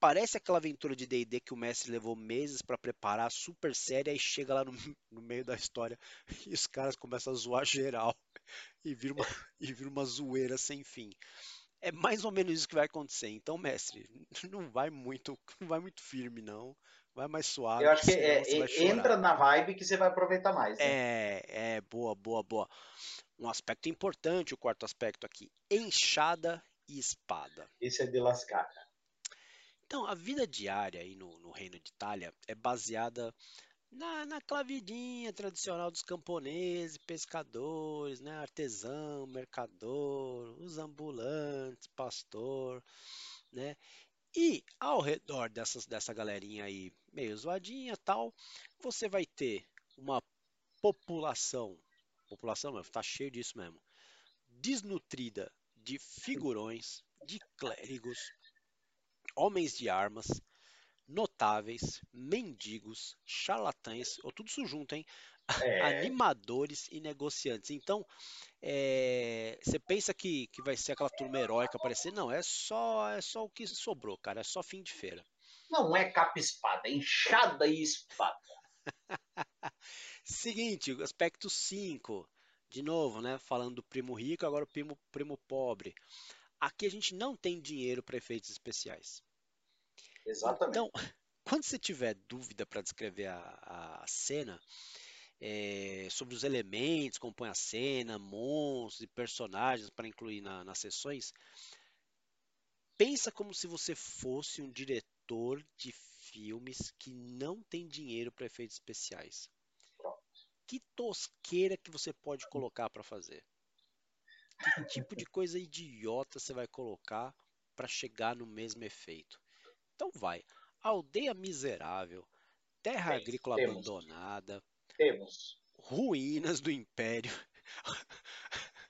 parece aquela aventura de D&D que o mestre levou meses para preparar, super séria, e chega lá no, no, meio da história e os caras começam a zoar geral e vira uma, e vira uma zoeira sem fim. É mais ou menos isso que vai acontecer. Então, mestre, não vai muito, não vai muito firme não. Vai mais suave. Eu acho que é, entra na vibe que você vai aproveitar mais. Né? É, é, boa, boa, boa. Um aspecto importante, o quarto aspecto aqui: enxada e espada. Isso é de lascar. Então, a vida diária aí no, no Reino de Itália é baseada na, naquela vidinha tradicional dos camponeses, pescadores, né? artesão, mercador, os ambulantes, pastor, né? E ao redor dessas, dessa galerinha aí meio zoadinha tal, você vai ter uma população, população mesmo, tá cheio disso mesmo, desnutrida de figurões, de clérigos, homens de armas, notáveis, mendigos, charlatães, ou tudo isso junto, hein? É. Animadores e negociantes. Então, é, você pensa que, que vai ser aquela turma heróica aparecer? Não, é só, é só o que sobrou, cara. É só fim de feira. Não é capa espada, é enxada e espada. Seguinte, aspecto 5. De novo, né? Falando do primo rico, agora o primo, primo pobre. Aqui a gente não tem dinheiro para efeitos especiais. Exatamente. Então, quando você tiver dúvida para descrever a, a cena, é, sobre os elementos que compõem a cena, monstros e personagens para incluir na, nas sessões, pensa como se você fosse um diretor de filmes que não tem dinheiro para efeitos especiais. Que tosqueira que você pode colocar para fazer? Que tipo de coisa idiota você vai colocar para chegar no mesmo efeito? Então vai. Aldeia miserável, terra agrícola temos. abandonada, temos. Ruínas do Império.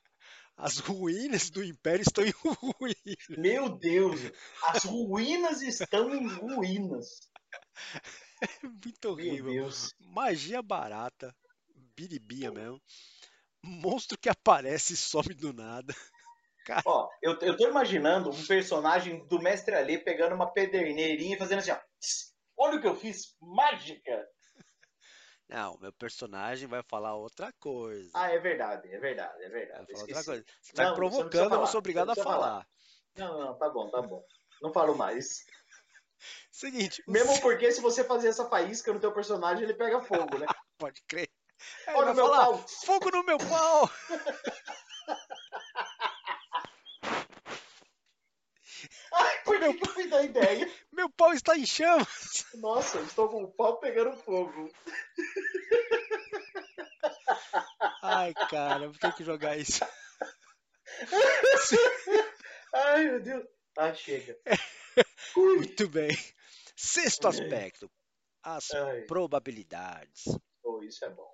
As ruínas do Império estão em ruínas. Meu Deus! As ruínas estão em ruínas. É muito horrível. Magia barata. Biribinha mesmo. Monstro que aparece e some do nada. Cara. Ó, eu, eu tô imaginando um personagem do Mestre Ali pegando uma pederneirinha e fazendo assim, ó. Olha o que eu fiz, mágica! Não, meu personagem vai falar outra coisa. Ah, é verdade, é verdade, é verdade. Vai falar outra coisa. Você tá não, provocando, você eu não sou obrigado a falar. falar. Não, não, tá bom, tá bom. Não falo mais. Seguinte. Mesmo porque se você fazer essa faísca no teu personagem, ele pega fogo, né? Pode crer. Olha o meu falar, pau. Fogo no meu pau! Ai, por meu que, eu fui dar ideia? Meu pau está em chamas! Nossa, estou com o pau pegando fogo. Ai, cara, vou ter que jogar isso. Ai, meu Deus. Ah, chega. Muito bem. Sexto aspecto. As Ai. probabilidades. Oh, isso é bom.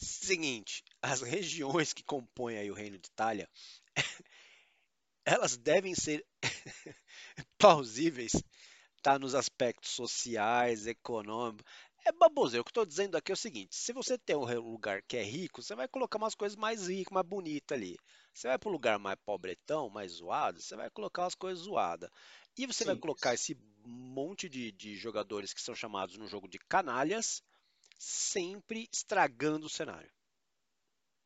Seguinte, as regiões que compõem aí o Reino de Itália elas devem ser plausíveis, tá nos aspectos sociais, econômicos. É baboseiro. O que eu estou dizendo aqui é o seguinte: se você tem um lugar que é rico, você vai colocar umas coisas mais ricas, mais bonitas ali. Você vai para um lugar mais pobretão, mais zoado, você vai colocar as coisas zoadas. E você Sim. vai colocar esse monte de, de jogadores que são chamados no jogo de canalhas, sempre estragando o cenário.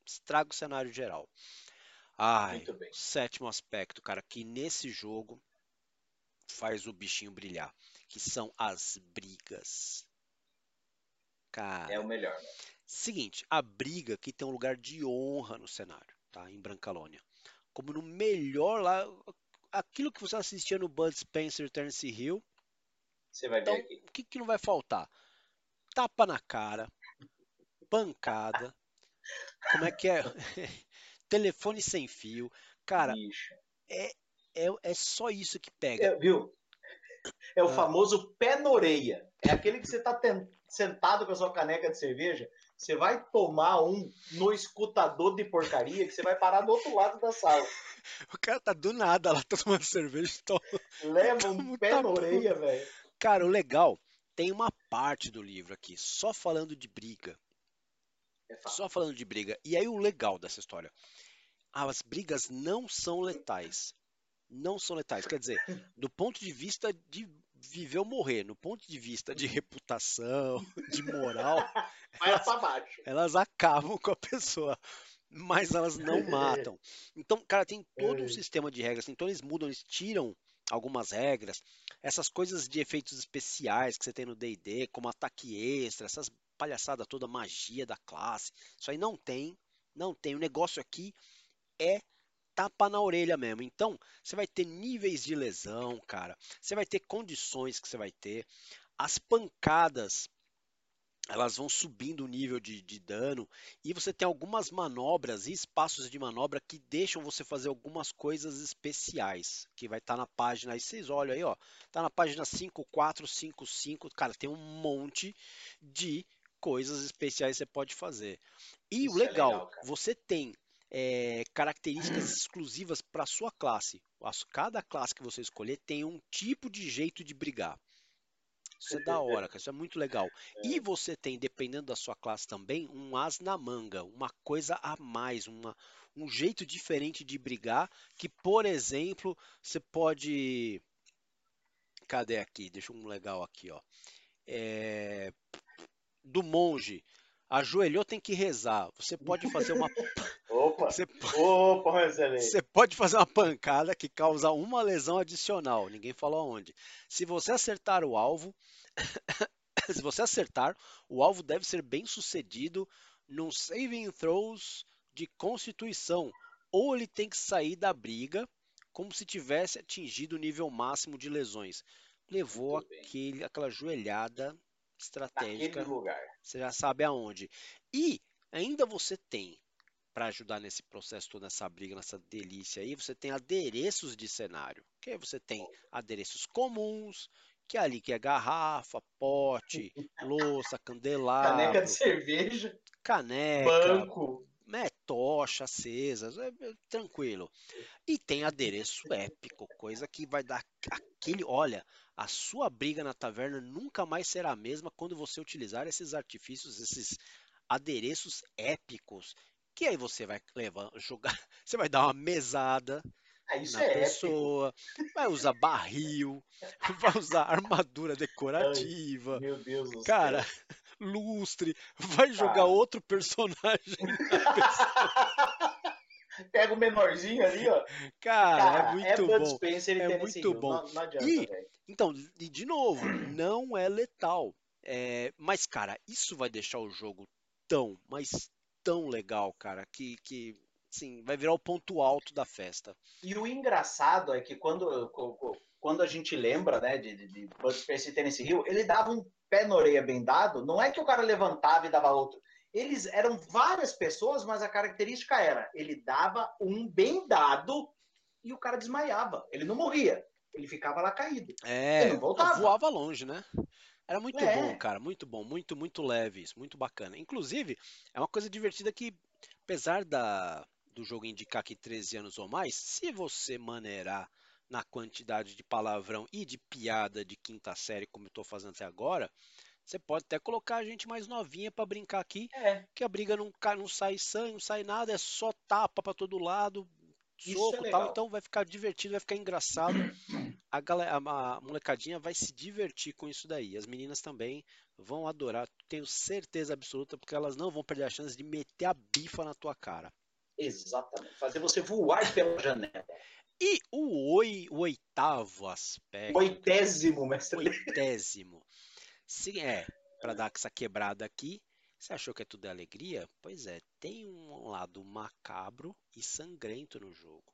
Estraga o cenário geral. Ai, sétimo aspecto, cara, que nesse jogo faz o bichinho brilhar, que são as brigas. Cara, é o melhor. Né? Seguinte, a briga que tem um lugar de honra no cenário, tá? Em Brancalônia. Como no melhor lá, aquilo que você assistia no Bud Spencer Terence Hill. Você vai então, ver aqui. O que, que não vai faltar? Tapa na cara, pancada. Como é que é? Telefone sem fio. Cara, é, é, é só isso que pega. É, viu? É o ah. famoso pé na orelha. É aquele que você tá sentado com a sua caneca de cerveja, você vai tomar um no escutador de porcaria que você vai parar do outro lado da sala. O cara tá do nada lá tomando cerveja. Toma, Leva um pé tá na orelha, velho. Cara, o legal, tem uma parte do livro aqui só falando de briga. É só falando de briga. E aí o legal dessa história. As brigas não são letais. Não são letais. Quer dizer, do ponto de vista de viver ou morrer, no ponto de vista de reputação, de moral, elas, elas acabam com a pessoa, mas elas não matam. Então, cara, tem todo um é. sistema de regras, então eles mudam, eles tiram algumas regras, essas coisas de efeitos especiais que você tem no D&D, como ataque extra, essas palhaçada toda, magia da classe, isso aí não tem, não tem. O negócio aqui é tapa na orelha mesmo. Então, você vai ter níveis de lesão, cara. Você vai ter condições que você vai ter. As pancadas, elas vão subindo o nível de, de, dano. E você tem algumas manobras e espaços de manobra que deixam você fazer algumas coisas especiais. Que vai estar tá na página. Aí vocês olham aí, ó. Tá na página 5455. Cara, tem um monte de coisas especiais que você pode fazer. E o legal, é legal você tem é, características exclusivas para sua classe. Cada classe que você escolher tem um tipo de jeito de brigar. Isso é da hora, cara. Isso é muito legal. E você tem, dependendo da sua classe também, um as na manga, uma coisa a mais, uma, um jeito diferente de brigar. Que, por exemplo, você pode. Cadê aqui? Deixa um legal aqui, ó. É... Do monge ajoelhou, tem que rezar. Você pode fazer uma. Opa! Você pode... Opa, Você pode fazer uma pancada que causa uma lesão adicional. Ninguém falou aonde. Se você acertar o alvo. Se você acertar, o alvo deve ser bem sucedido num saving throws de constituição. Ou ele tem que sair da briga como se tivesse atingido o nível máximo de lesões. Levou aquele, aquela joelhada estratégica. Naquele lugar. Você já sabe aonde. E ainda você tem, para ajudar nesse processo todo, nessa briga, nessa delícia aí, você tem adereços de cenário. Que aí você tem adereços comuns, que é ali que é garrafa, pote, louça, candelabro. Caneca de cerveja. Caneca. Banco. Tocha acesa, é, é, tranquilo. E tem adereço épico, coisa que vai dar aquele. Olha, a sua briga na taverna nunca mais será a mesma quando você utilizar esses artifícios, esses adereços épicos. Que aí você vai levar, jogar, você vai dar uma mesada ah, na é pessoa, épico. vai usar barril, vai usar armadura decorativa. Ai, meu Deus do Cara, céu. Lustre, vai jogar ah. outro personagem. Pega o menorzinho ali, ó. Cara, é é muito é bom. É muito bom. Não, não adianta, e, então, e de novo, não é letal. É, mas, cara, isso vai deixar o jogo tão, mas tão legal, cara, que, que sim, vai virar o ponto alto da festa. E o engraçado é que quando, quando a gente lembra, né, de, de, de Bud Spencer e Tennessee Hill, ele dava um pé na orelha bem dado, não é que o cara levantava e dava outro eles eram várias pessoas, mas a característica era ele dava um bem dado e o cara desmaiava. Ele não morria, ele ficava lá caído. É, ele não voltava. voava longe, né? Era muito é. bom, cara, muito bom, muito, muito leve isso, muito bacana. Inclusive, é uma coisa divertida que, apesar da, do jogo indicar que 13 anos ou mais, se você maneirar na quantidade de palavrão e de piada de quinta série, como eu estou fazendo até agora, você pode até colocar a gente mais novinha para brincar aqui, é. que a briga não, não sai sangue, não sai nada, é só tapa para todo lado, soco é tal. Então vai ficar divertido, vai ficar engraçado. A, galera, a, a molecadinha vai se divertir com isso daí. As meninas também vão adorar, tenho certeza absoluta, porque elas não vão perder a chance de meter a bifa na tua cara. Exatamente. Fazer você voar pela janela. E o, oi, o oitavo aspecto. Oitésimo, mestre. Oitésimo. Sim, é, para dar essa quebrada aqui. Você achou que é tudo alegria? Pois é, tem um lado macabro e sangrento no jogo.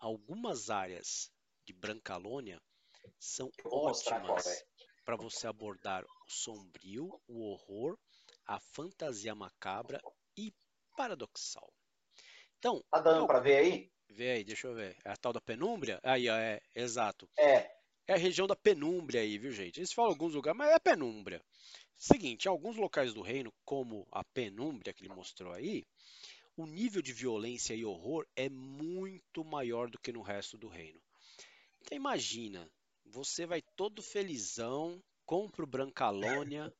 Algumas áreas de Brancalônia são ótimas é. para você abordar o sombrio, o horror, a fantasia macabra e paradoxal. Então, tá dando eu... para ver aí? Vê aí, deixa eu ver. É a tal da penúmbria? Aí, ó, é, exato. É. É a região da penúmbria aí, viu, gente? Eles falam alguns lugares, mas é penúmbria. Seguinte, em alguns locais do reino, como a penúmbria que ele mostrou aí, o nível de violência e horror é muito maior do que no resto do reino. Então imagina, você vai todo felizão, compra o Brancalônia,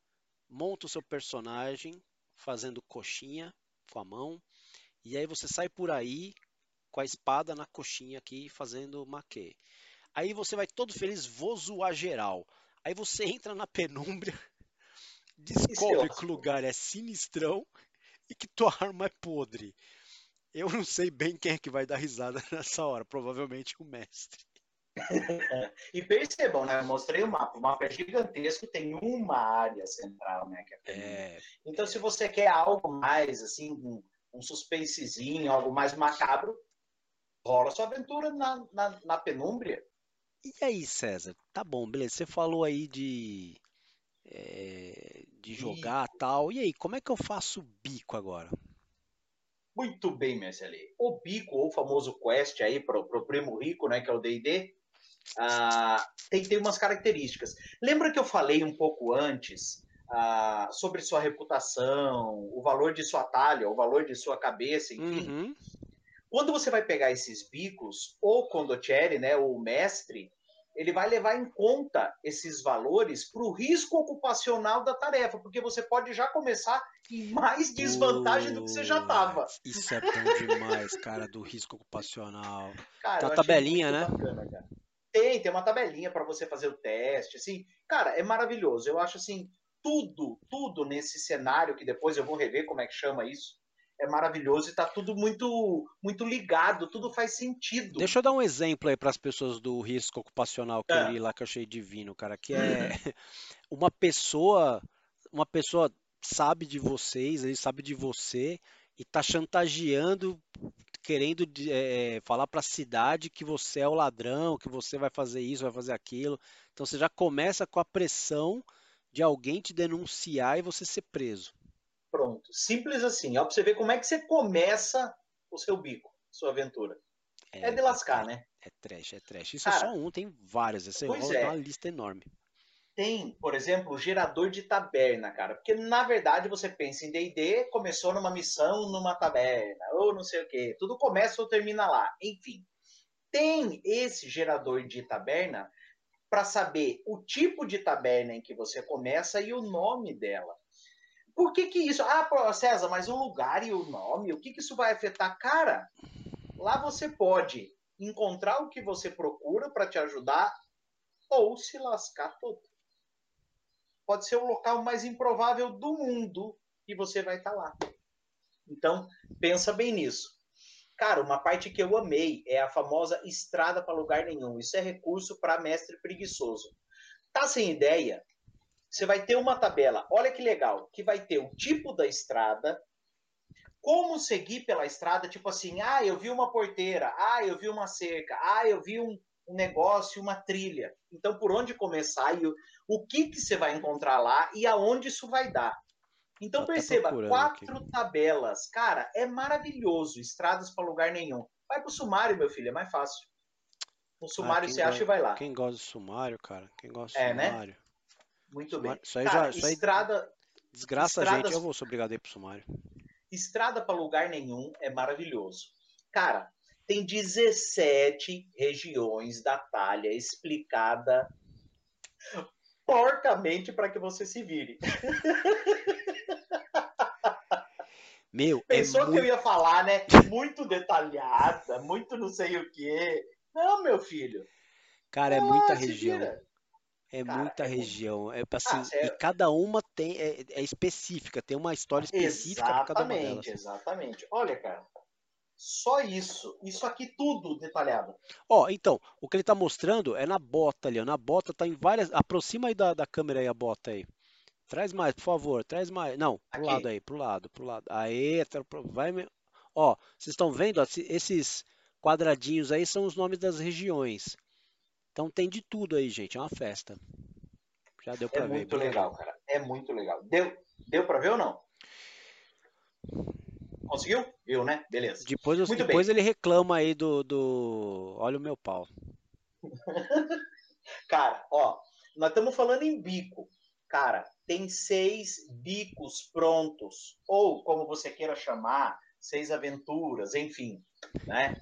monta o seu personagem fazendo coxinha com a mão, e aí você sai por aí com a espada na coxinha aqui fazendo maquê. Aí você vai todo feliz, vou zoar geral. Aí você entra na penúmbria, descobre que o lugar é sinistrão e que tua arma é podre. Eu não sei bem quem é que vai dar risada nessa hora, provavelmente o mestre. e percebam, né? Eu mostrei o mapa. O mapa é gigantesco, tem uma área central, né? É é... Então, se você quer algo mais, assim, um, um suspensezinho, algo mais macabro, rola sua aventura na, na, na penúmbria. E aí, César? Tá bom, beleza. Você falou aí de, é, de jogar e... tal. E aí, como é que eu faço o bico agora? Muito bem, Marcelinho. O bico, ou o famoso quest aí para o primo rico, né, que é o D&D, ah, tem, tem umas características. Lembra que eu falei um pouco antes ah, sobre sua reputação, o valor de sua talha, o valor de sua cabeça, enfim? Uhum. Quando você vai pegar esses bicos, o condottieri, né, o mestre, ele vai levar em conta esses valores para o risco ocupacional da tarefa, porque você pode já começar em mais desvantagem do que você já estava. Isso é bom demais, cara, do risco ocupacional. Cara, tá tabelinha, né? Bacana, tem, tem uma tabelinha para você fazer o teste, assim. Cara, é maravilhoso. Eu acho assim, tudo, tudo nesse cenário que depois eu vou rever como é que chama isso é maravilhoso e tá tudo muito muito ligado, tudo faz sentido. Deixa eu dar um exemplo aí para as pessoas do risco ocupacional que é. eu li lá que eu achei divino, cara, que é uma pessoa, uma pessoa sabe de vocês, ele sabe de você e tá chantageando, querendo é, falar para a cidade que você é o ladrão, que você vai fazer isso, vai fazer aquilo. Então você já começa com a pressão de alguém te denunciar e você ser preso. Pronto. Simples assim. Ó, pra você ver como é que você começa o seu bico, sua aventura. É, é de lascar, é, né? É trash, é trash. Isso é Cara, é só um, tem vários. Esse é, é uma lista enorme. Tem, por exemplo, o gerador de taberna, cara. Porque, na verdade, você pensa em D&D, começou numa missão numa taberna, ou não sei o quê. Tudo começa ou termina lá. Enfim. Tem esse gerador de taberna para saber o tipo de taberna em que você começa e o nome dela. Por que que isso? Ah, César, mas o lugar e o nome, o que que isso vai afetar? Cara, lá você pode encontrar o que você procura para te ajudar ou se lascar todo. Pode ser o local mais improvável do mundo e você vai estar tá lá. Então, pensa bem nisso. Cara, uma parte que eu amei é a famosa estrada para lugar nenhum. Isso é recurso para mestre preguiçoso. Tá sem ideia? Você vai ter uma tabela, olha que legal, que vai ter o tipo da estrada, como seguir pela estrada, tipo assim, ah, eu vi uma porteira, ah, eu vi uma cerca, ah, eu vi um, um negócio, uma trilha. Então, por onde começar e o, o que, que você vai encontrar lá e aonde isso vai dar. Então, perceba, quatro aqui. tabelas. Cara, é maravilhoso. Estradas para lugar nenhum. Vai pro sumário, meu filho, é mais fácil. No ah, sumário ah, você acha e vai lá. Quem gosta de sumário, cara? Quem gosta de é, né? sumário? Né? Muito sumário. bem. Isso aí Cara, já, isso estrada. Aí desgraça estradas, a gente, eu vou ser obrigado a ir pro sumário. Estrada para lugar nenhum é maravilhoso. Cara, tem 17 regiões da talha explicada porcamente para que você se vire. Meu, é Pensou é que muito... eu ia falar, né? Muito detalhada, muito não sei o quê. Não, meu filho. Cara, é muita região. Vira. É Cara, muita é região. É assim, ah, é... E cada uma tem é, é, específica, tem uma história específica para cada uma delas. Exatamente. Olha, cara, Só isso. Isso aqui tudo detalhado. Ó, então, o que ele tá mostrando é na bota ali, ó. Na bota tá em várias. Aproxima aí da, da câmera aí a bota aí. Traz mais, por favor, traz mais. Não, pro Aqui. lado aí, pro lado, pro lado. Aê, tá vai. me- Ó, vocês estão vendo? ó, esses quadradinhos aí são os nomes das regiões. Então tem de tudo aí, gente. É uma festa. Já deu É pra ver. muito bem legal, cara. É muito legal. Deu, deu para ver ou não? Conseguiu? Viu, né? Beleza. Depois, eu- Muito depois ele reclama aí do, do. Olha o meu pau. Cara, ó, nós estamos falando em bico. Cara, tem seis bicos prontos. Ou, como você queira chamar, seis aventuras, enfim. Né?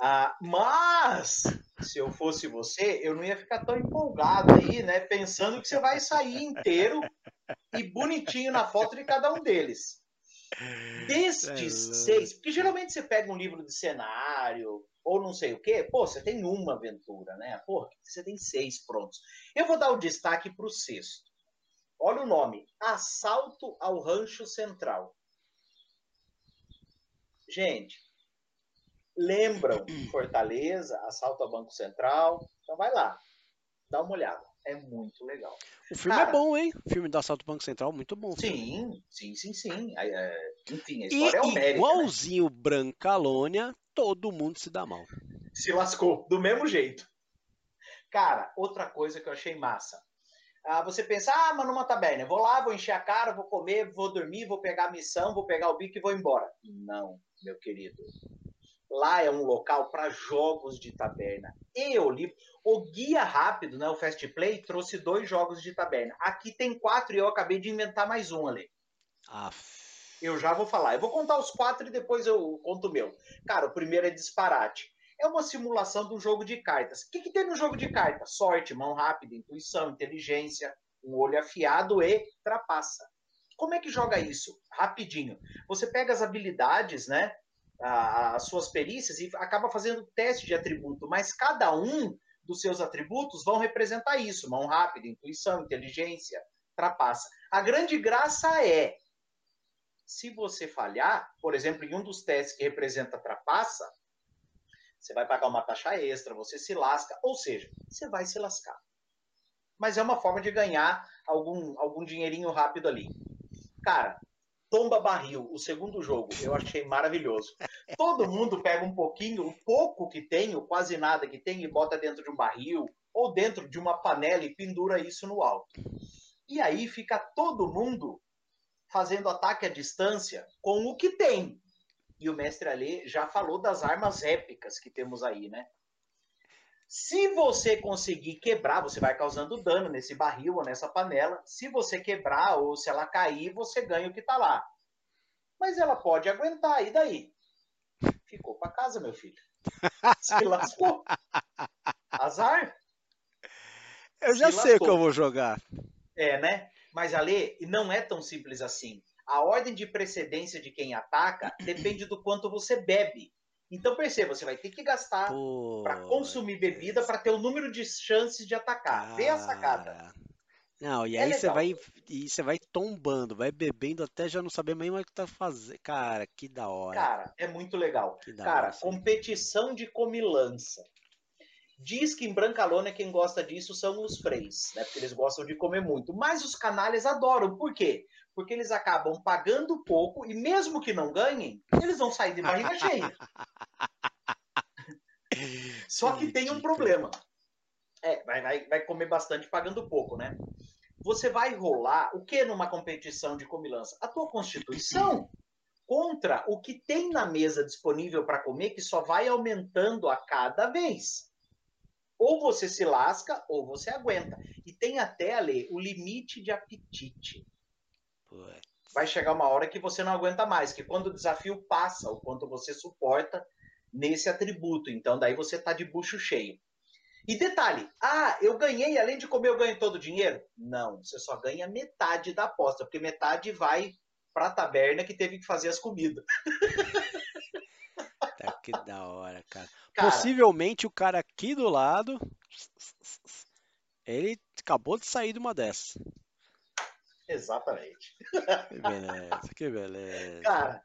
Ah, mas, se eu fosse você, eu não ia ficar tão empolgado aí, né? Pensando que você vai sair inteiro e bonitinho na foto de cada um deles. Destes É louco. seis, porque geralmente você pega um livro de cenário ou não sei o quê, pô, você tem uma aventura, né? Pô, você tem seis prontos. Eu vou dar o destaque para o sexto. Olha o nome: Assalto ao Rancho Central. Gente, lembram Fortaleza, Assalto ao Banco Central? Então vai lá, dá uma olhada. É muito legal. O filme Cara, é bom, hein? O filme do Assalto ao Banco Central, muito bom. Sim, sim, sim, sim. É, é, enfim, a E história é homérica. né? igualzinho Brancalônia, todo mundo se dá mal. se lascou do mesmo jeito. Cara, outra coisa que eu achei massa. Ah, você pensa, ah, mas numa taberna, vou lá, vou encher a cara, vou comer, vou dormir, vou pegar a missão, vou pegar o bico e vou embora. Não, meu querido. Lá é um local para jogos de taberna. E livro, o guia rápido, né, o Fast Play, trouxe dois jogos de taberna. Aqui tem quatro e eu acabei de inventar mais um ali. Aff. Eu já vou falar. Eu vou contar os quatro e depois eu conto o meu. Cara, o primeiro é disparate. É uma simulação de um jogo de cartas. O que, que tem no jogo de cartas? Sorte, mão rápida, intuição, inteligência, um olho afiado e trapaça. Como é que joga isso? Rapidinho. Você pega as habilidades, né? As suas perícias e acaba fazendo teste de atributo, mas cada um dos seus atributos vão representar isso: mão rápida, intuição, inteligência, trapaça. A grande graça é se você falhar, por exemplo, em um dos testes que representa trapaça, você vai pagar uma taxa extra, você se lasca, ou seja, você vai se lascar. Mas é uma forma de ganhar algum, algum dinheirinho rápido ali. Cara, Tomba Barril, o segundo jogo, eu achei maravilhoso. Todo mundo pega um pouquinho, o pouco que tem, ou quase nada que tem, e bota dentro de um barril, ou dentro de uma panela e pendura isso no alto. E aí fica todo mundo fazendo ataque à distância com o que tem. E o mestre Alê já falou das armas épicas que temos aí, né? Se você conseguir quebrar, você vai causando dano nesse barril ou nessa panela. Se você quebrar ou se ela cair, você ganha o que tá lá. Mas ela pode aguentar, e daí? Ficou para casa, meu filho. Se lascou. Azar. Eu já Se sei o que eu vou jogar. É, né? Mas Ale, não é tão simples assim. A ordem de precedência de quem ataca depende do quanto você bebe. Então perceba, você vai ter que gastar para consumir bebida para ter o número de chances de atacar. Vê a sacada. Não, e É aí você vai e você vai tombando, vai bebendo até já não saber mais o que tá fazendo. Cara, que da hora. Cara, é muito legal. Cara, hora. competição de comilança. Diz que em Brancalônia quem gosta disso são os freis, né? Porque eles gostam de comer muito. Mas os canalhas adoram. Por quê? Porque eles acabam pagando pouco e mesmo que não ganhem, eles vão sair de barriga cheia. Só que tem um problema. É, vai, vai, vai comer bastante pagando pouco, né? Você vai rolar o que numa competição de comilança? A tua constituição contra o que tem na mesa disponível para comer, que só vai aumentando a cada vez. Ou você se lasca, ou você aguenta. E tem até ali o limite de apetite. Vai chegar uma hora que você não aguenta mais, que quando o desafio passa, o quanto você suporta nesse atributo. Então, daí você tá de bucho cheio. E detalhe, ah, eu ganhei, além de comer, eu ganho todo o dinheiro? Não, você só ganha metade da aposta, porque metade vai para a taberna que teve que fazer as comidas. Tá que da hora, cara. Cara, Possivelmente o cara aqui do lado, ele acabou de sair de uma dessas. Exatamente. Que beleza, que beleza. Cara,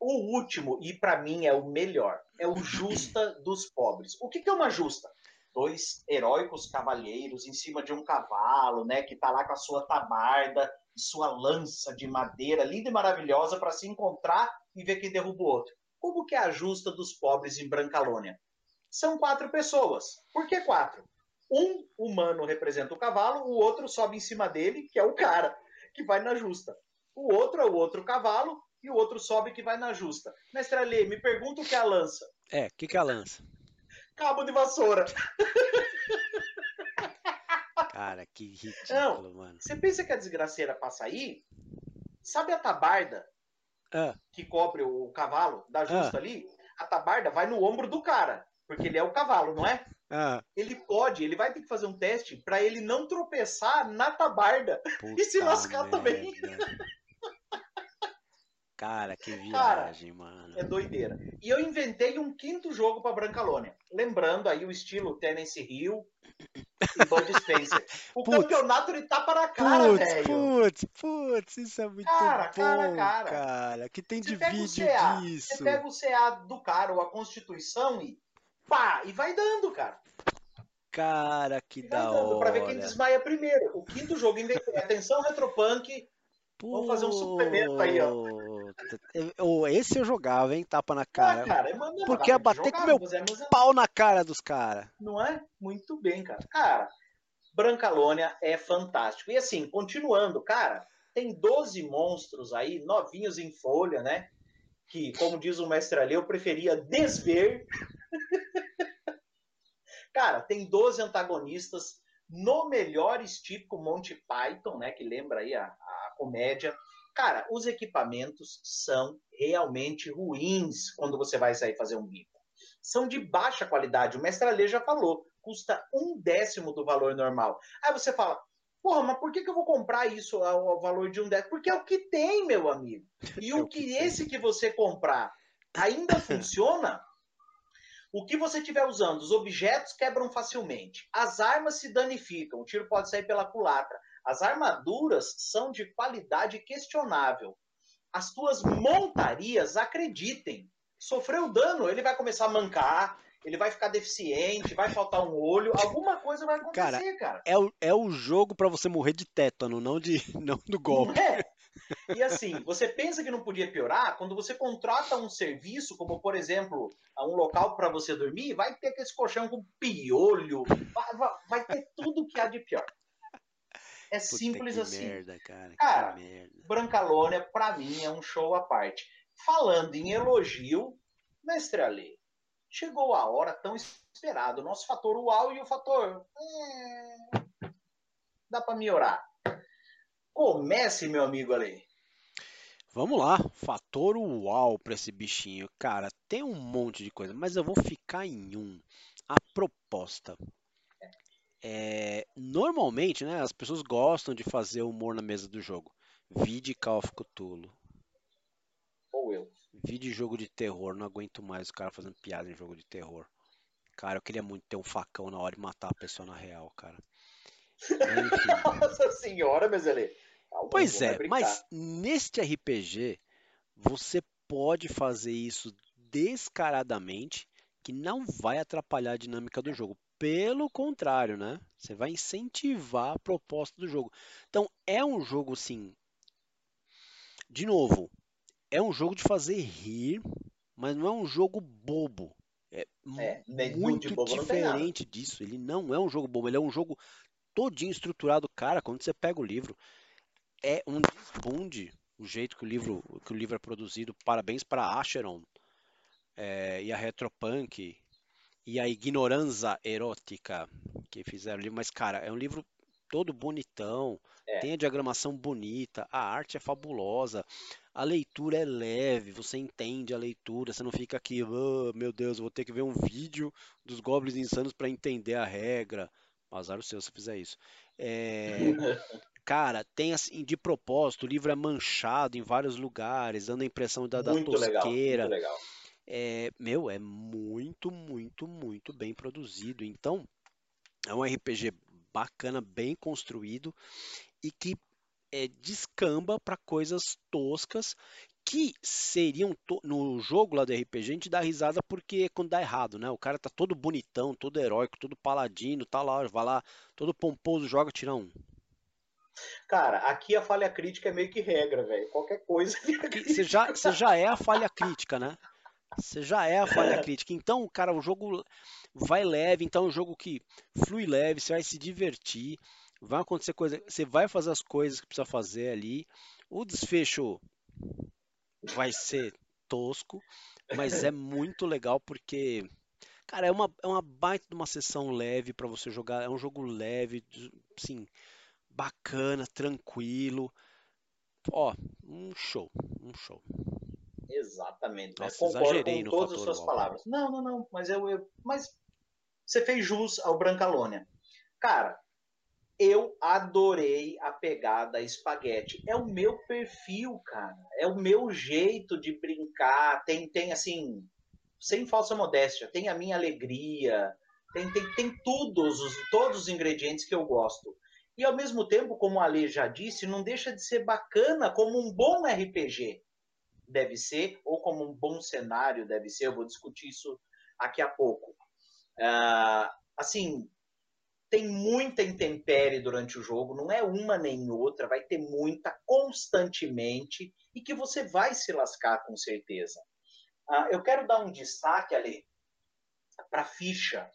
o último, e para mim é o melhor, é o Justa dos Pobres. O que, que é uma justa? Dois heróicos cavalheiros em cima de um cavalo, né? Que tá lá com a sua tabarda e sua lança de madeira linda e maravilhosa para se encontrar e ver quem derruba o outro. Como que é a justa dos pobres em Brancalônia? São quatro pessoas. Por que quatro? Um humano representa o cavalo, o outro sobe em cima dele, que é o cara que vai na justa. O outro é o outro cavalo e o outro sobe que vai na justa. Mestre Alê, me pergunta o que é a lança. É, o que, que é a lança? Cabo de vassoura. Cara, que ridículo, Não, mano. Você pensa que a desgraceira passa aí? Sabe a tabarda Ah, que cobre o cavalo da justa ali? A tabarda vai no ombro do cara, porque ele é o cavalo, não é? Ah, Ele pode, ele vai ter que fazer um teste para ele não tropeçar na tabarda. E se puta lascar também. merda. Cara, que Cara, viagem, mano. É doideira. E eu inventei um quinto jogo para Brancalônia. Lembrando aí o estilo Tennessee Hill e Bud Spencer. O Putz. campeonato ele tá para a cara, Putz, velho. putz, putz, isso é muito Cara, bom, cara, cara. cara. Que tem Você de vídeo CA, disso. você pega o CA do cara ou a Constituição e pá, e vai dando, cara. Cara, que vai da dando pra ver quem hora. desmaia primeiro. O quinto jogo inventei. Atenção, Retropunk. Vamos fazer um suplemento aí, ó. Puta, Esse eu jogava, hein? Tapa na Ah, cara. cara, é Porque ia bater com meu Pau na cara dos caras. Não é? Muito bem, cara. Cara, Brancalônia é fantástico. E assim, continuando, cara, tem 12 monstros aí, novinhos em folha, né? Que, como diz o mestre ali, eu preferia desver. Cara, tem 12 antagonistas no melhor estípico Monty Python, né? Que lembra aí a, a comédia. Cara, os equipamentos são realmente ruins quando você vai sair fazer um bico. São de baixa qualidade. O mestre Alê já falou, custa um décimo do valor normal. Aí você fala, porra, mas por que, que eu vou comprar isso ao, ao valor de um décimo? Porque é o que tem, meu amigo. E É o que esse que você comprar ainda funciona, o que você estiver usando, os objetos quebram facilmente, as armas se danificam, o tiro pode sair pela culatra, as armaduras são de qualidade questionável. As tuas montarias, acreditem, sofreu dano, ele vai começar a mancar, ele vai ficar deficiente, vai faltar um olho, alguma coisa vai acontecer, cara. É o, é o jogo pra você morrer de tétano, não, de, não do golpe. É? E assim, você pensa que não podia piorar quando você contrata um serviço, como por exemplo, um local para você dormir, vai ter aquele colchão com piolho, vai, vai- vai ter tudo que há de pior. É Puta simples assim. merda, cara. Cara. Brancalônia, pra mim, é um show à parte. Falando em elogio, mestre Ale, chegou a hora tão esperada. O nosso fator uau e o fator. é, dá pra melhorar. Comece, meu amigo Ale. Vamos lá, fator uau pra esse bichinho. Cara, tem um monte de coisa, mas eu vou ficar em um. A proposta. É, normalmente, né, as pessoas gostam de fazer humor na mesa do jogo. Vide Call of Cthulhu. Ou eu. Vide jogo de terror. Não aguento mais os caras fazendo piada em jogo de terror. Cara, eu queria muito ter um facão na hora e matar a pessoa na real, cara. Enfim. Nossa senhora, mas Ale. Calma, Pois é, mas neste RPG você pode fazer isso descaradamente, que não vai atrapalhar a dinâmica do jogo. Pelo contrário, né? Você vai incentivar a proposta do jogo. Então é um jogo assim. De novo, é um jogo de fazer rir, mas não é um jogo bobo. É, É, muito diferente disso. Ele não é um jogo bobo, ele é um jogo todinho estruturado. Cara, quando você pega o livro, é um desbunde o jeito que o livro, que o livro é produzido. Parabéns para Acheron é, e a Retropunk e a Ignoranza Erótica que fizeram o livro. Mas, cara, é um livro todo bonitão, É. tem a diagramação bonita, a arte é fabulosa, a leitura é leve, você entende a leitura, você não fica aqui, "Ah, meu Deus, eu vou ter que ver um vídeo dos Goblins Insanos para entender a regra. Azar o seu se fizer isso. É, Cara, tem assim, de propósito, o livro é manchado em vários lugares, dando a impressão da, da muito legal, tosqueira. muito legal. É, meu, é muito, muito, muito bem produzido. Então, é um RPG bacana, bem construído e que é, descamba para coisas toscas que seriam no jogo lá do RPG, a gente dá risada porque quando dá errado, né? O cara tá todo bonitão, todo heróico, todo paladino, tá lá, vai lá, todo pomposo, joga, tira um. Cara, aqui a falha crítica é meio que regra, velho. Qualquer coisa. Você já, você já é a falha crítica, né? Você já é a falha crítica. Então, cara, o jogo vai leve, então é um jogo que flui leve, você vai se divertir, vai acontecer coisa, você vai fazer as coisas que precisa fazer ali. O desfecho vai ser tosco, mas é muito legal porque, cara, é uma, é uma baita de uma sessão leve para você jogar. É um jogo leve, sim, bacana, tranquilo. Ó, um show, um show. Exatamente. Nossa, concordo exagerei com todas as suas palavras. Não, não, não. Mas eu, eu, mas você fez jus ao Brancalônia. Cara, eu adorei a pegada espaguete. É o meu perfil, cara. É o meu jeito de brincar. Tem, tem assim, sem falsa modéstia, tem a minha alegria, tem, tem, tem todos, os, todos os ingredientes que eu gosto. E ao mesmo tempo, como a Lê já disse, não deixa de ser bacana como um bom RPG deve ser, ou como um bom cenário deve ser. Eu vou discutir isso aqui a pouco. Uh, assim, tem muita intempérie durante o jogo, não é uma nem outra, vai ter muita constantemente e que você vai se lascar com certeza. Uh, eu quero dar um destaque ali para a ficha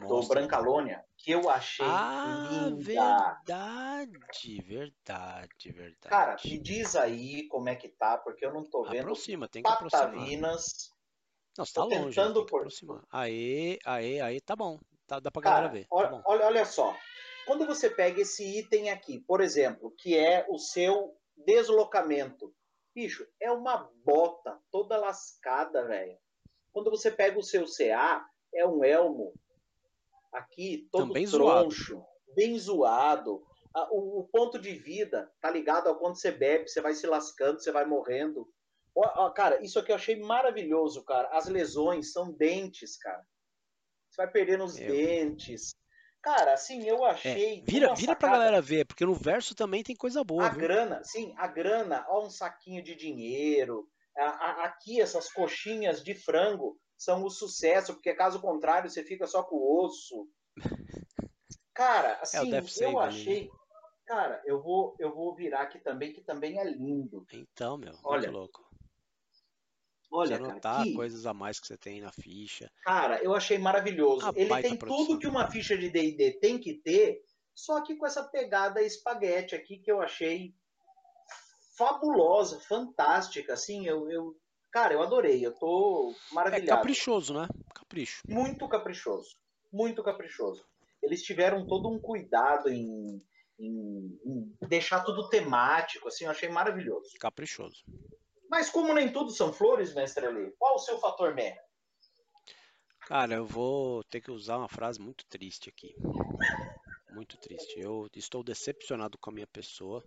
Nossa. do Brancalônia, que eu achei ah, linda. Verdade, verdade, verdade. Cara, me diz aí como é que tá, porque eu não tô vendo. Aproxima, tem que Patavinas. Não, você tá longe, tentando tem que por... aproximar. Aê, aê, aê, tá bom. Tá, dá pra Cara, galera ver. Tá olha, olha, olha só. Quando você pega esse item aqui, por exemplo, que é o seu deslocamento, bicho, é uma bota toda lascada, velho. Quando você pega o seu CA, é um elmo aqui, todo Também troncho, zoado. bem zoado. O, o, ponto de vida tá ligado ao quanto você bebe, você vai se lascando, você vai morrendo. Ó, ó, cara, isso aqui eu achei maravilhoso, cara. As lesões são dentes, cara. Você vai perdendo os dentes. Cara, assim, eu é, achei. É, vira, vira pra galera ver, porque no verso também tem coisa boa. A viu? grana, sim, a grana, ó, um saquinho de dinheiro. A, a, aqui, essas coxinhas de frango são o sucesso, porque caso contrário, você fica só com o osso. Cara, é assim, é eu achei. Cara, eu vou, eu vou virar aqui também, que também é lindo. Então, meu, olha louco. Olha, você anotar cara, que... coisas a mais que você tem na ficha. Cara, eu achei maravilhoso. Ele tem produção. tudo que uma ficha de D&D tem que ter, só que com essa pegada espaguete aqui que eu achei fabulosa, fantástica, assim, eu, eu cara, eu adorei, eu tô é maravilhado. É caprichoso, né? Capricho. Muito caprichoso, muito caprichoso. Eles tiveram todo um cuidado em, em, em deixar tudo temático, assim, eu achei maravilhoso. Caprichoso. Mas como nem tudo são flores, mestre Ali, qual o seu fator mé? Cara, eu vou ter que usar uma frase muito triste aqui. Muito triste. Eu estou decepcionado com a minha pessoa.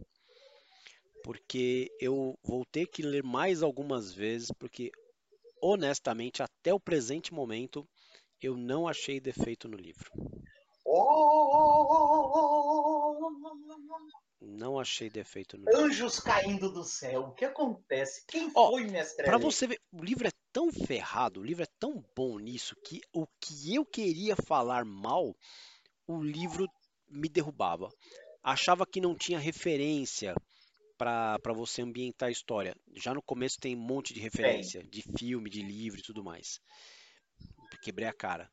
Porque eu vou ter que ler mais algumas vezes, porque honestamente, até o presente momento, eu não achei defeito no livro. Não achei defeito no Anjos livro. caindo do céu. O que acontece? Quem oh, foi, mestre? Para você ver, o livro é tão ferrado, o livro é tão bom nisso que o que eu queria falar mal, o livro me derrubava. Achava que não tinha referência para você ambientar a história. Já no começo tem um monte de referência, Bem. de filme, de livro e tudo mais. Quebrei a cara.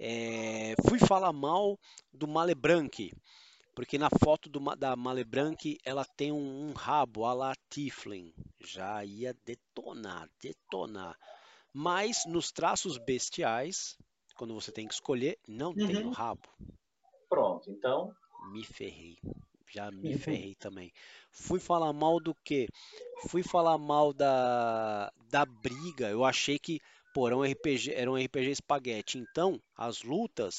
É, fui falar mal do Malebranche, porque na foto do, da Malebranche ela tem um, um rabo a la Tiflin. Já ia detonar, detonar. Mas nos traços bestiais, quando você tem que escolher, não uhum. tem o rabo. Pronto, então. Me ferrei. Já me uhum. ferrei também. Fui falar mal do que? Fui falar mal da, da briga. Eu achei que pô, era um RPG, era um RPG espaguete. Então, as lutas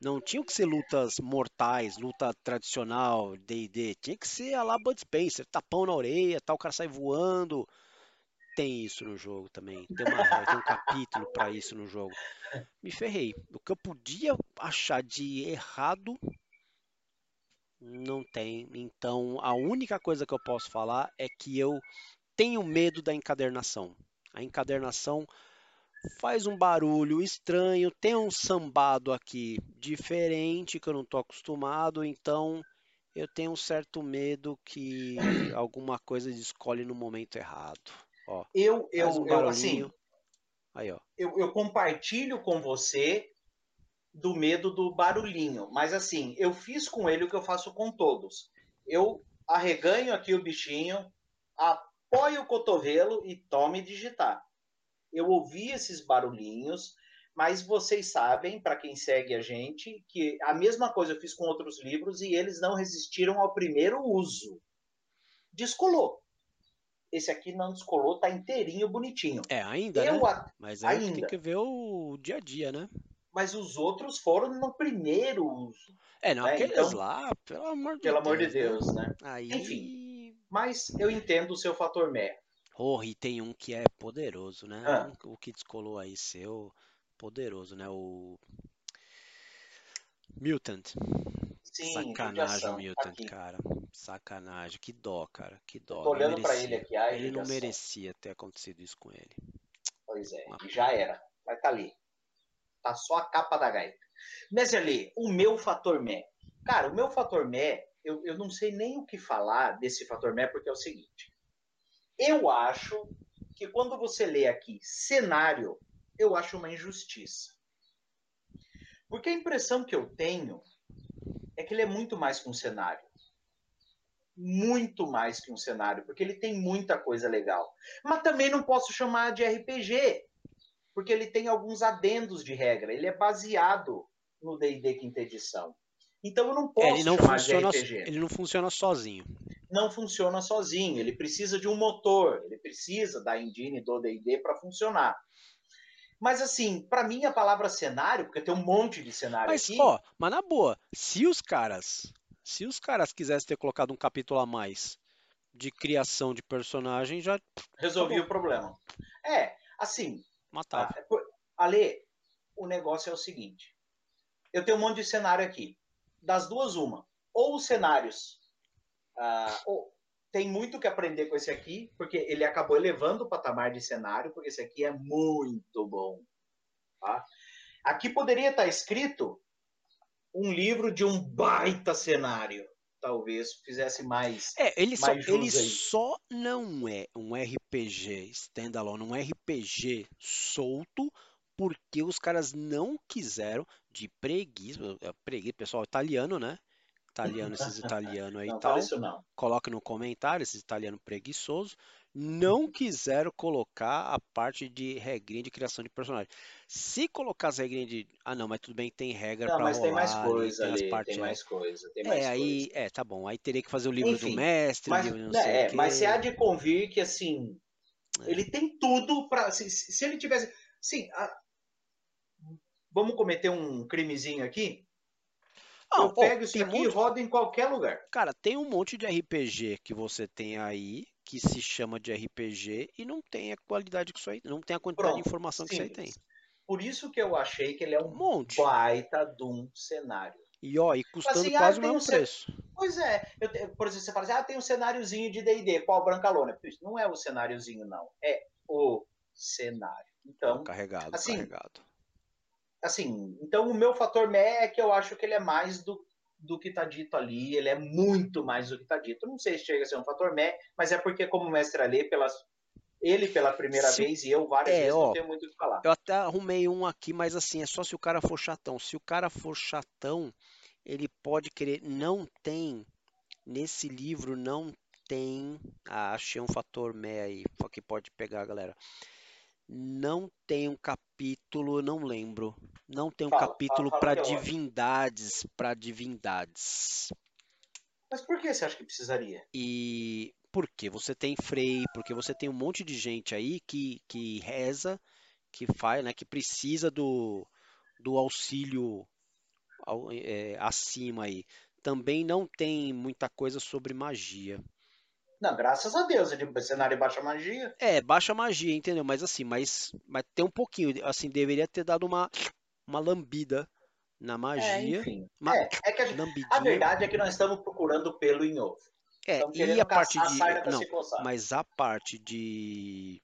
não tinham que ser lutas mortais, luta tradicional, D&D. Tinha que ser a lá Bud Spencer, tapão na orelha, tal, o cara sai voando. Tem isso no jogo também. Tem, uma, tem um capítulo para isso no jogo. Me ferrei. O que eu podia achar de errado não tem. Então, a única coisa que eu posso falar é que eu tenho medo da encadernação. A encadernação faz um barulho estranho, tem um sambado aqui diferente que eu não estou acostumado, então eu tenho um certo medo que alguma coisa escolhe no momento errado. Ó, eu, eu, um eu assim, Aí, ó. Eu, eu compartilho com você do medo do barulhinho, mas assim, eu fiz com ele o que eu faço com todos. Eu arreganho aqui o bichinho, apoio o cotovelo e tome digitar. Eu ouvi esses barulhinhos, mas vocês sabem, para quem segue a gente, que a mesma coisa eu fiz com outros livros e eles não resistiram ao primeiro uso. Descolou. Esse aqui não descolou, tá inteirinho, bonitinho. É, ainda, eu, né? Mas aí ainda. tem que ver o dia a dia, né? Mas os outros foram no primeiro. É, não, né? aqueles então, lá, pelo amor de pelo Deus. Pelo amor de Deus, né? Aí... Enfim, mas eu entendo o seu fator mé. Oh, e tem um que é poderoso, né? Ah. O que descolou aí seu, poderoso, né? O Mutant. Sim, Sacanagem, Mutant, aqui. cara. Sacanagem. Que dó, cara. Que dó. tô olhando para ele aqui. Ai, ele não merecia ter acontecido isso com ele. Pois é, Uma... já era. Vai estar tá ali. Tá só a capa da gaita. Mas ali, o meu fator Mé. Cara, o meu fator Mé, eu, eu não sei nem o que falar desse fator Mé, porque é o seguinte. Eu acho que quando você lê aqui cenário, eu acho uma injustiça. Porque a impressão que eu tenho é que ele é muito mais que um cenário. Muito mais que um cenário, porque ele tem muita coisa legal. Mas também não posso chamar de RPG, porque ele tem alguns adendos de regra. Ele é baseado no D&D quinta edição. Então eu não posso é, ele não funciona. Ele não funciona sozinho não funciona sozinho. Ele precisa de um motor, ele precisa da engine do D&D para funcionar. Mas assim, para mim a palavra cenário, porque tem um monte de cenário mas, aqui. Ó, mas na boa, se os caras, se os caras quisessem ter colocado um capítulo a mais de criação de personagem, já resolvia o problema. É, assim, matava. Ale, o negócio é o seguinte. Eu tenho um monte de cenário aqui. Das duas uma, ou os cenários ah, oh, tem muito que aprender com esse aqui, porque ele acabou elevando o patamar de cenário, porque esse aqui é muito bom. Tá? Aqui poderia estar escrito um livro de um baita cenário. Talvez fizesse mais. É, ele, mais só, ele só não é um RPG standalone, um RPG solto, porque os caras não quiseram, de preguiça, preguiça, pessoal italiano, né? italiano, esses italianos aí não, tal. Não. Coloca no comentário, esses italianos preguiçosos. Não quiseram colocar a parte de regrinha de criação de personagem. Se colocar as regrinhas de. Ah, não, mas tudo bem, tem regra para rolar. mas tem mais coisa tem ali, partes, tem mais coisa. Tem mais é, aí, coisa. é, tá bom. Aí teria que fazer o livro Enfim, do mestre. Mas, livro, é, mas você há de convir que, assim, é. ele tem tudo para. Se, se, ele tivesse. Sim, a... vamos cometer um crimezinho aqui? Ah, eu pego isso aqui e rodo em qualquer lugar. Cara, tem um monte de RPG que você tem aí que se chama de RPG e não tem a qualidade que isso aí, não tem a quantidade Pronto, de informação simples. que isso aí tem. Por isso que eu achei que ele é um, um monte. baita de um cenário. E ó, e custando assim, quase ah, o mesmo um preço. Pois é, eu, por exemplo, você fala assim, ah, tem um cenáriozinho de D&D, qual Brancalona? Não é o cenáriozinho, não. É o cenário. Então, carregado, assim, carregado assim, então o meu fator mé é que eu acho que ele é mais do, do que está dito ali, ele é muito mais do que está dito. Não sei se chega a ser um fator mé, mas é porque, como mestre ali, pelas, ele pela primeira se, vez e eu várias é, vezes ó, não tenho muito o que falar. Eu até arrumei um aqui, mas assim, é só se o cara for chatão. Se o cara for chatão, ele pode querer. Não tem, nesse livro, não tem. Ah, achei um fator mé aí, que pode pegar, galera não tem um capítulo, não lembro. Não tem um fala, capítulo para divindades, para divindades. Mas por que você acha que precisaria? E porque você tem Frei, porque você tem um monte de gente aí que, que reza, que faz, né, que precisa do, do auxílio é, acima aí. Também não tem muita coisa sobre magia. Não, graças a Deus, é de cenário baixa magia. É, baixa magia, entendeu? Mas assim, mas, mas tem um pouquinho, assim, deveria ter dado uma, uma lambida na magia. É, enfim. Uma é, é que a, a, verdade é que nós estamos procurando pelo em ovo. É, e a parte de. Não, mas a parte de.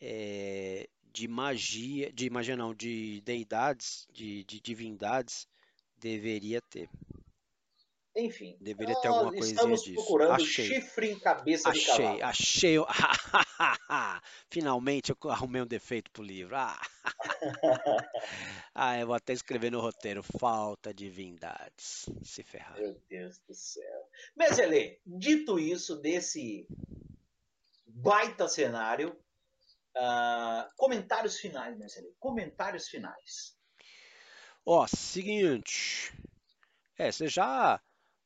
É, de magia. De magia não, de deidades, de, de divindades, deveria ter. Enfim. Deveria ter alguma coisa estamos disso. procurando achei. chifre em cabeça achei, de cavalo. Achei, achei. Finalmente eu arrumei um defeito pro livro. Ah. ah, eu vou até escrever no roteiro. Falta divindades. Se ferrar. Meu Deus do céu. Meselê, dito isso, desse baita cenário, uh, comentários finais, Meselê. Comentários finais. Ó, seguinte. É, você já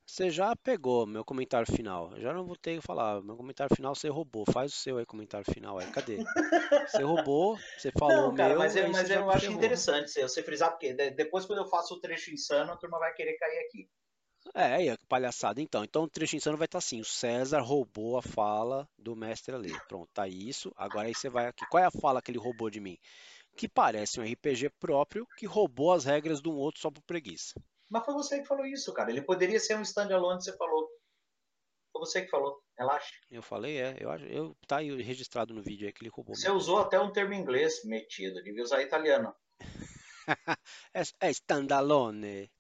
você já pegou meu comentário final. Eu já não vou ter que falar. Meu comentário final você roubou. Faz o seu aí, comentário final aí. Cadê? Você roubou, você falou não, cara, meu. Mas, eu, mas eu acho interessante você frisar, porque depois quando eu faço o trecho insano, a turma vai querer cair aqui. É, é palhaçada então. Então o trecho insano vai estar assim: o César roubou a fala do mestre ali. Pronto, tá isso. Agora aí você vai aqui. Qual é a fala que ele roubou de mim? Que parece um RPG próprio que roubou as regras de um outro só por preguiça. Mas foi você que falou isso, cara. Ele poderia ser um standalone, você falou. Foi você que falou. Relaxa. Eu falei, é. Eu, eu, tá aí registrado no vídeo aí que ele roubou. Você usou até um termo inglês metido. Devia usar italiano. é, é standalone.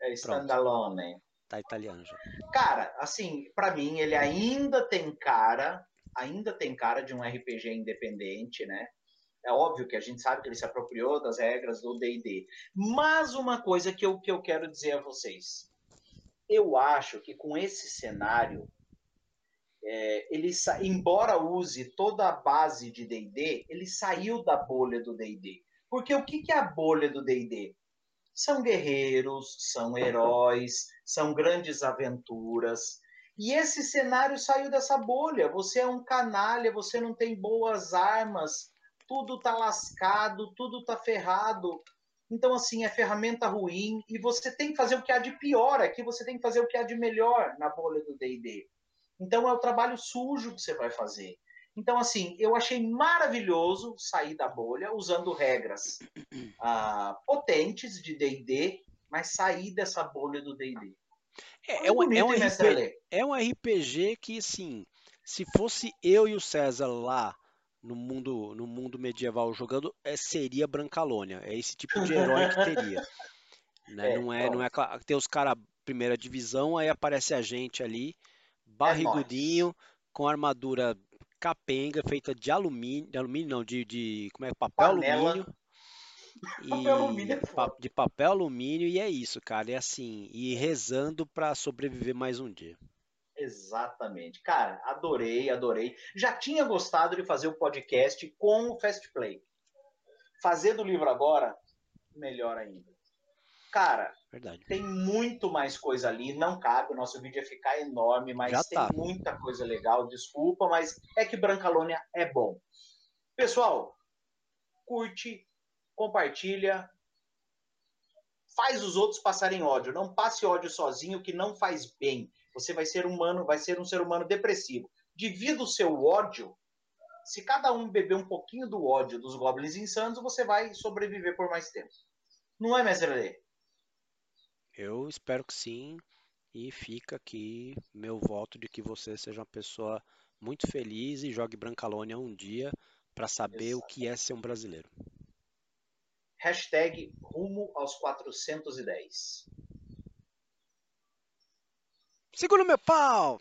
É standalone. Tá italiano já. Cara, assim, para mim ele ainda tem cara, ainda tem cara de um RPG independente, né? É óbvio que a gente sabe que ele se apropriou das regras do D&D. Mas uma coisa que eu, que eu quero dizer a vocês. Eu acho que com esse cenário, é, ele embora use toda a base de D&D, ele saiu da bolha do D&D. Porque o que, que é a bolha do D&D? São guerreiros, são heróis, são grandes aventuras. E esse cenário saiu dessa bolha. Você é um canalha, você não tem boas armas, tudo tá lascado, tudo tá ferrado. Então, assim, é ferramenta ruim e você tem que fazer o que há de pior aqui, você tem que fazer o que há de melhor na bolha do D&D. Então, é o trabalho sujo que você vai fazer. Então, assim, eu achei maravilhoso sair da bolha usando regras ah, potentes de D&D, mas sair dessa bolha do D&D. É, é, um, é, um RPG, é um RPG que, assim, se fosse eu e o César lá no mundo, no mundo medieval jogando é, seria Brancalônia. É esse tipo de herói que teria. Né? É, não é, não é tem os caras primeira divisão, aí aparece a gente ali, barrigudinho, é com armadura capenga feita de alumínio, de alumínio não, de, de como é papel Panela. alumínio. E, papel alumínio é de papel alumínio e é isso, cara. É assim, e rezando para sobreviver mais um dia. Exatamente. Cara, adorei, adorei. Já tinha gostado de fazer o podcast com o Fast Play. Fazer do livro agora, melhor ainda. Cara, Verdade. tem muito mais coisa ali. Não cabe, o nosso vídeo ia ficar enorme, mas Já tem tá. muita coisa legal. Desculpa, mas é que Brancalônia é bom. Pessoal, curte, compartilha, faz os outros passarem ódio. Não passe ódio sozinho, que não faz bem. Você vai ser humano, vai ser um ser humano depressivo. Divida o seu ódio. Se cada um beber um pouquinho do ódio dos goblins insanos, você vai sobreviver por mais tempo. Não é, mestre Lê? Eu espero que sim. E fica aqui meu voto de que você seja uma pessoa muito feliz e jogue Brancalônia um dia para saber Exato. o que é ser um brasileiro. Hashtag rumo aos 410. Segura meu pau!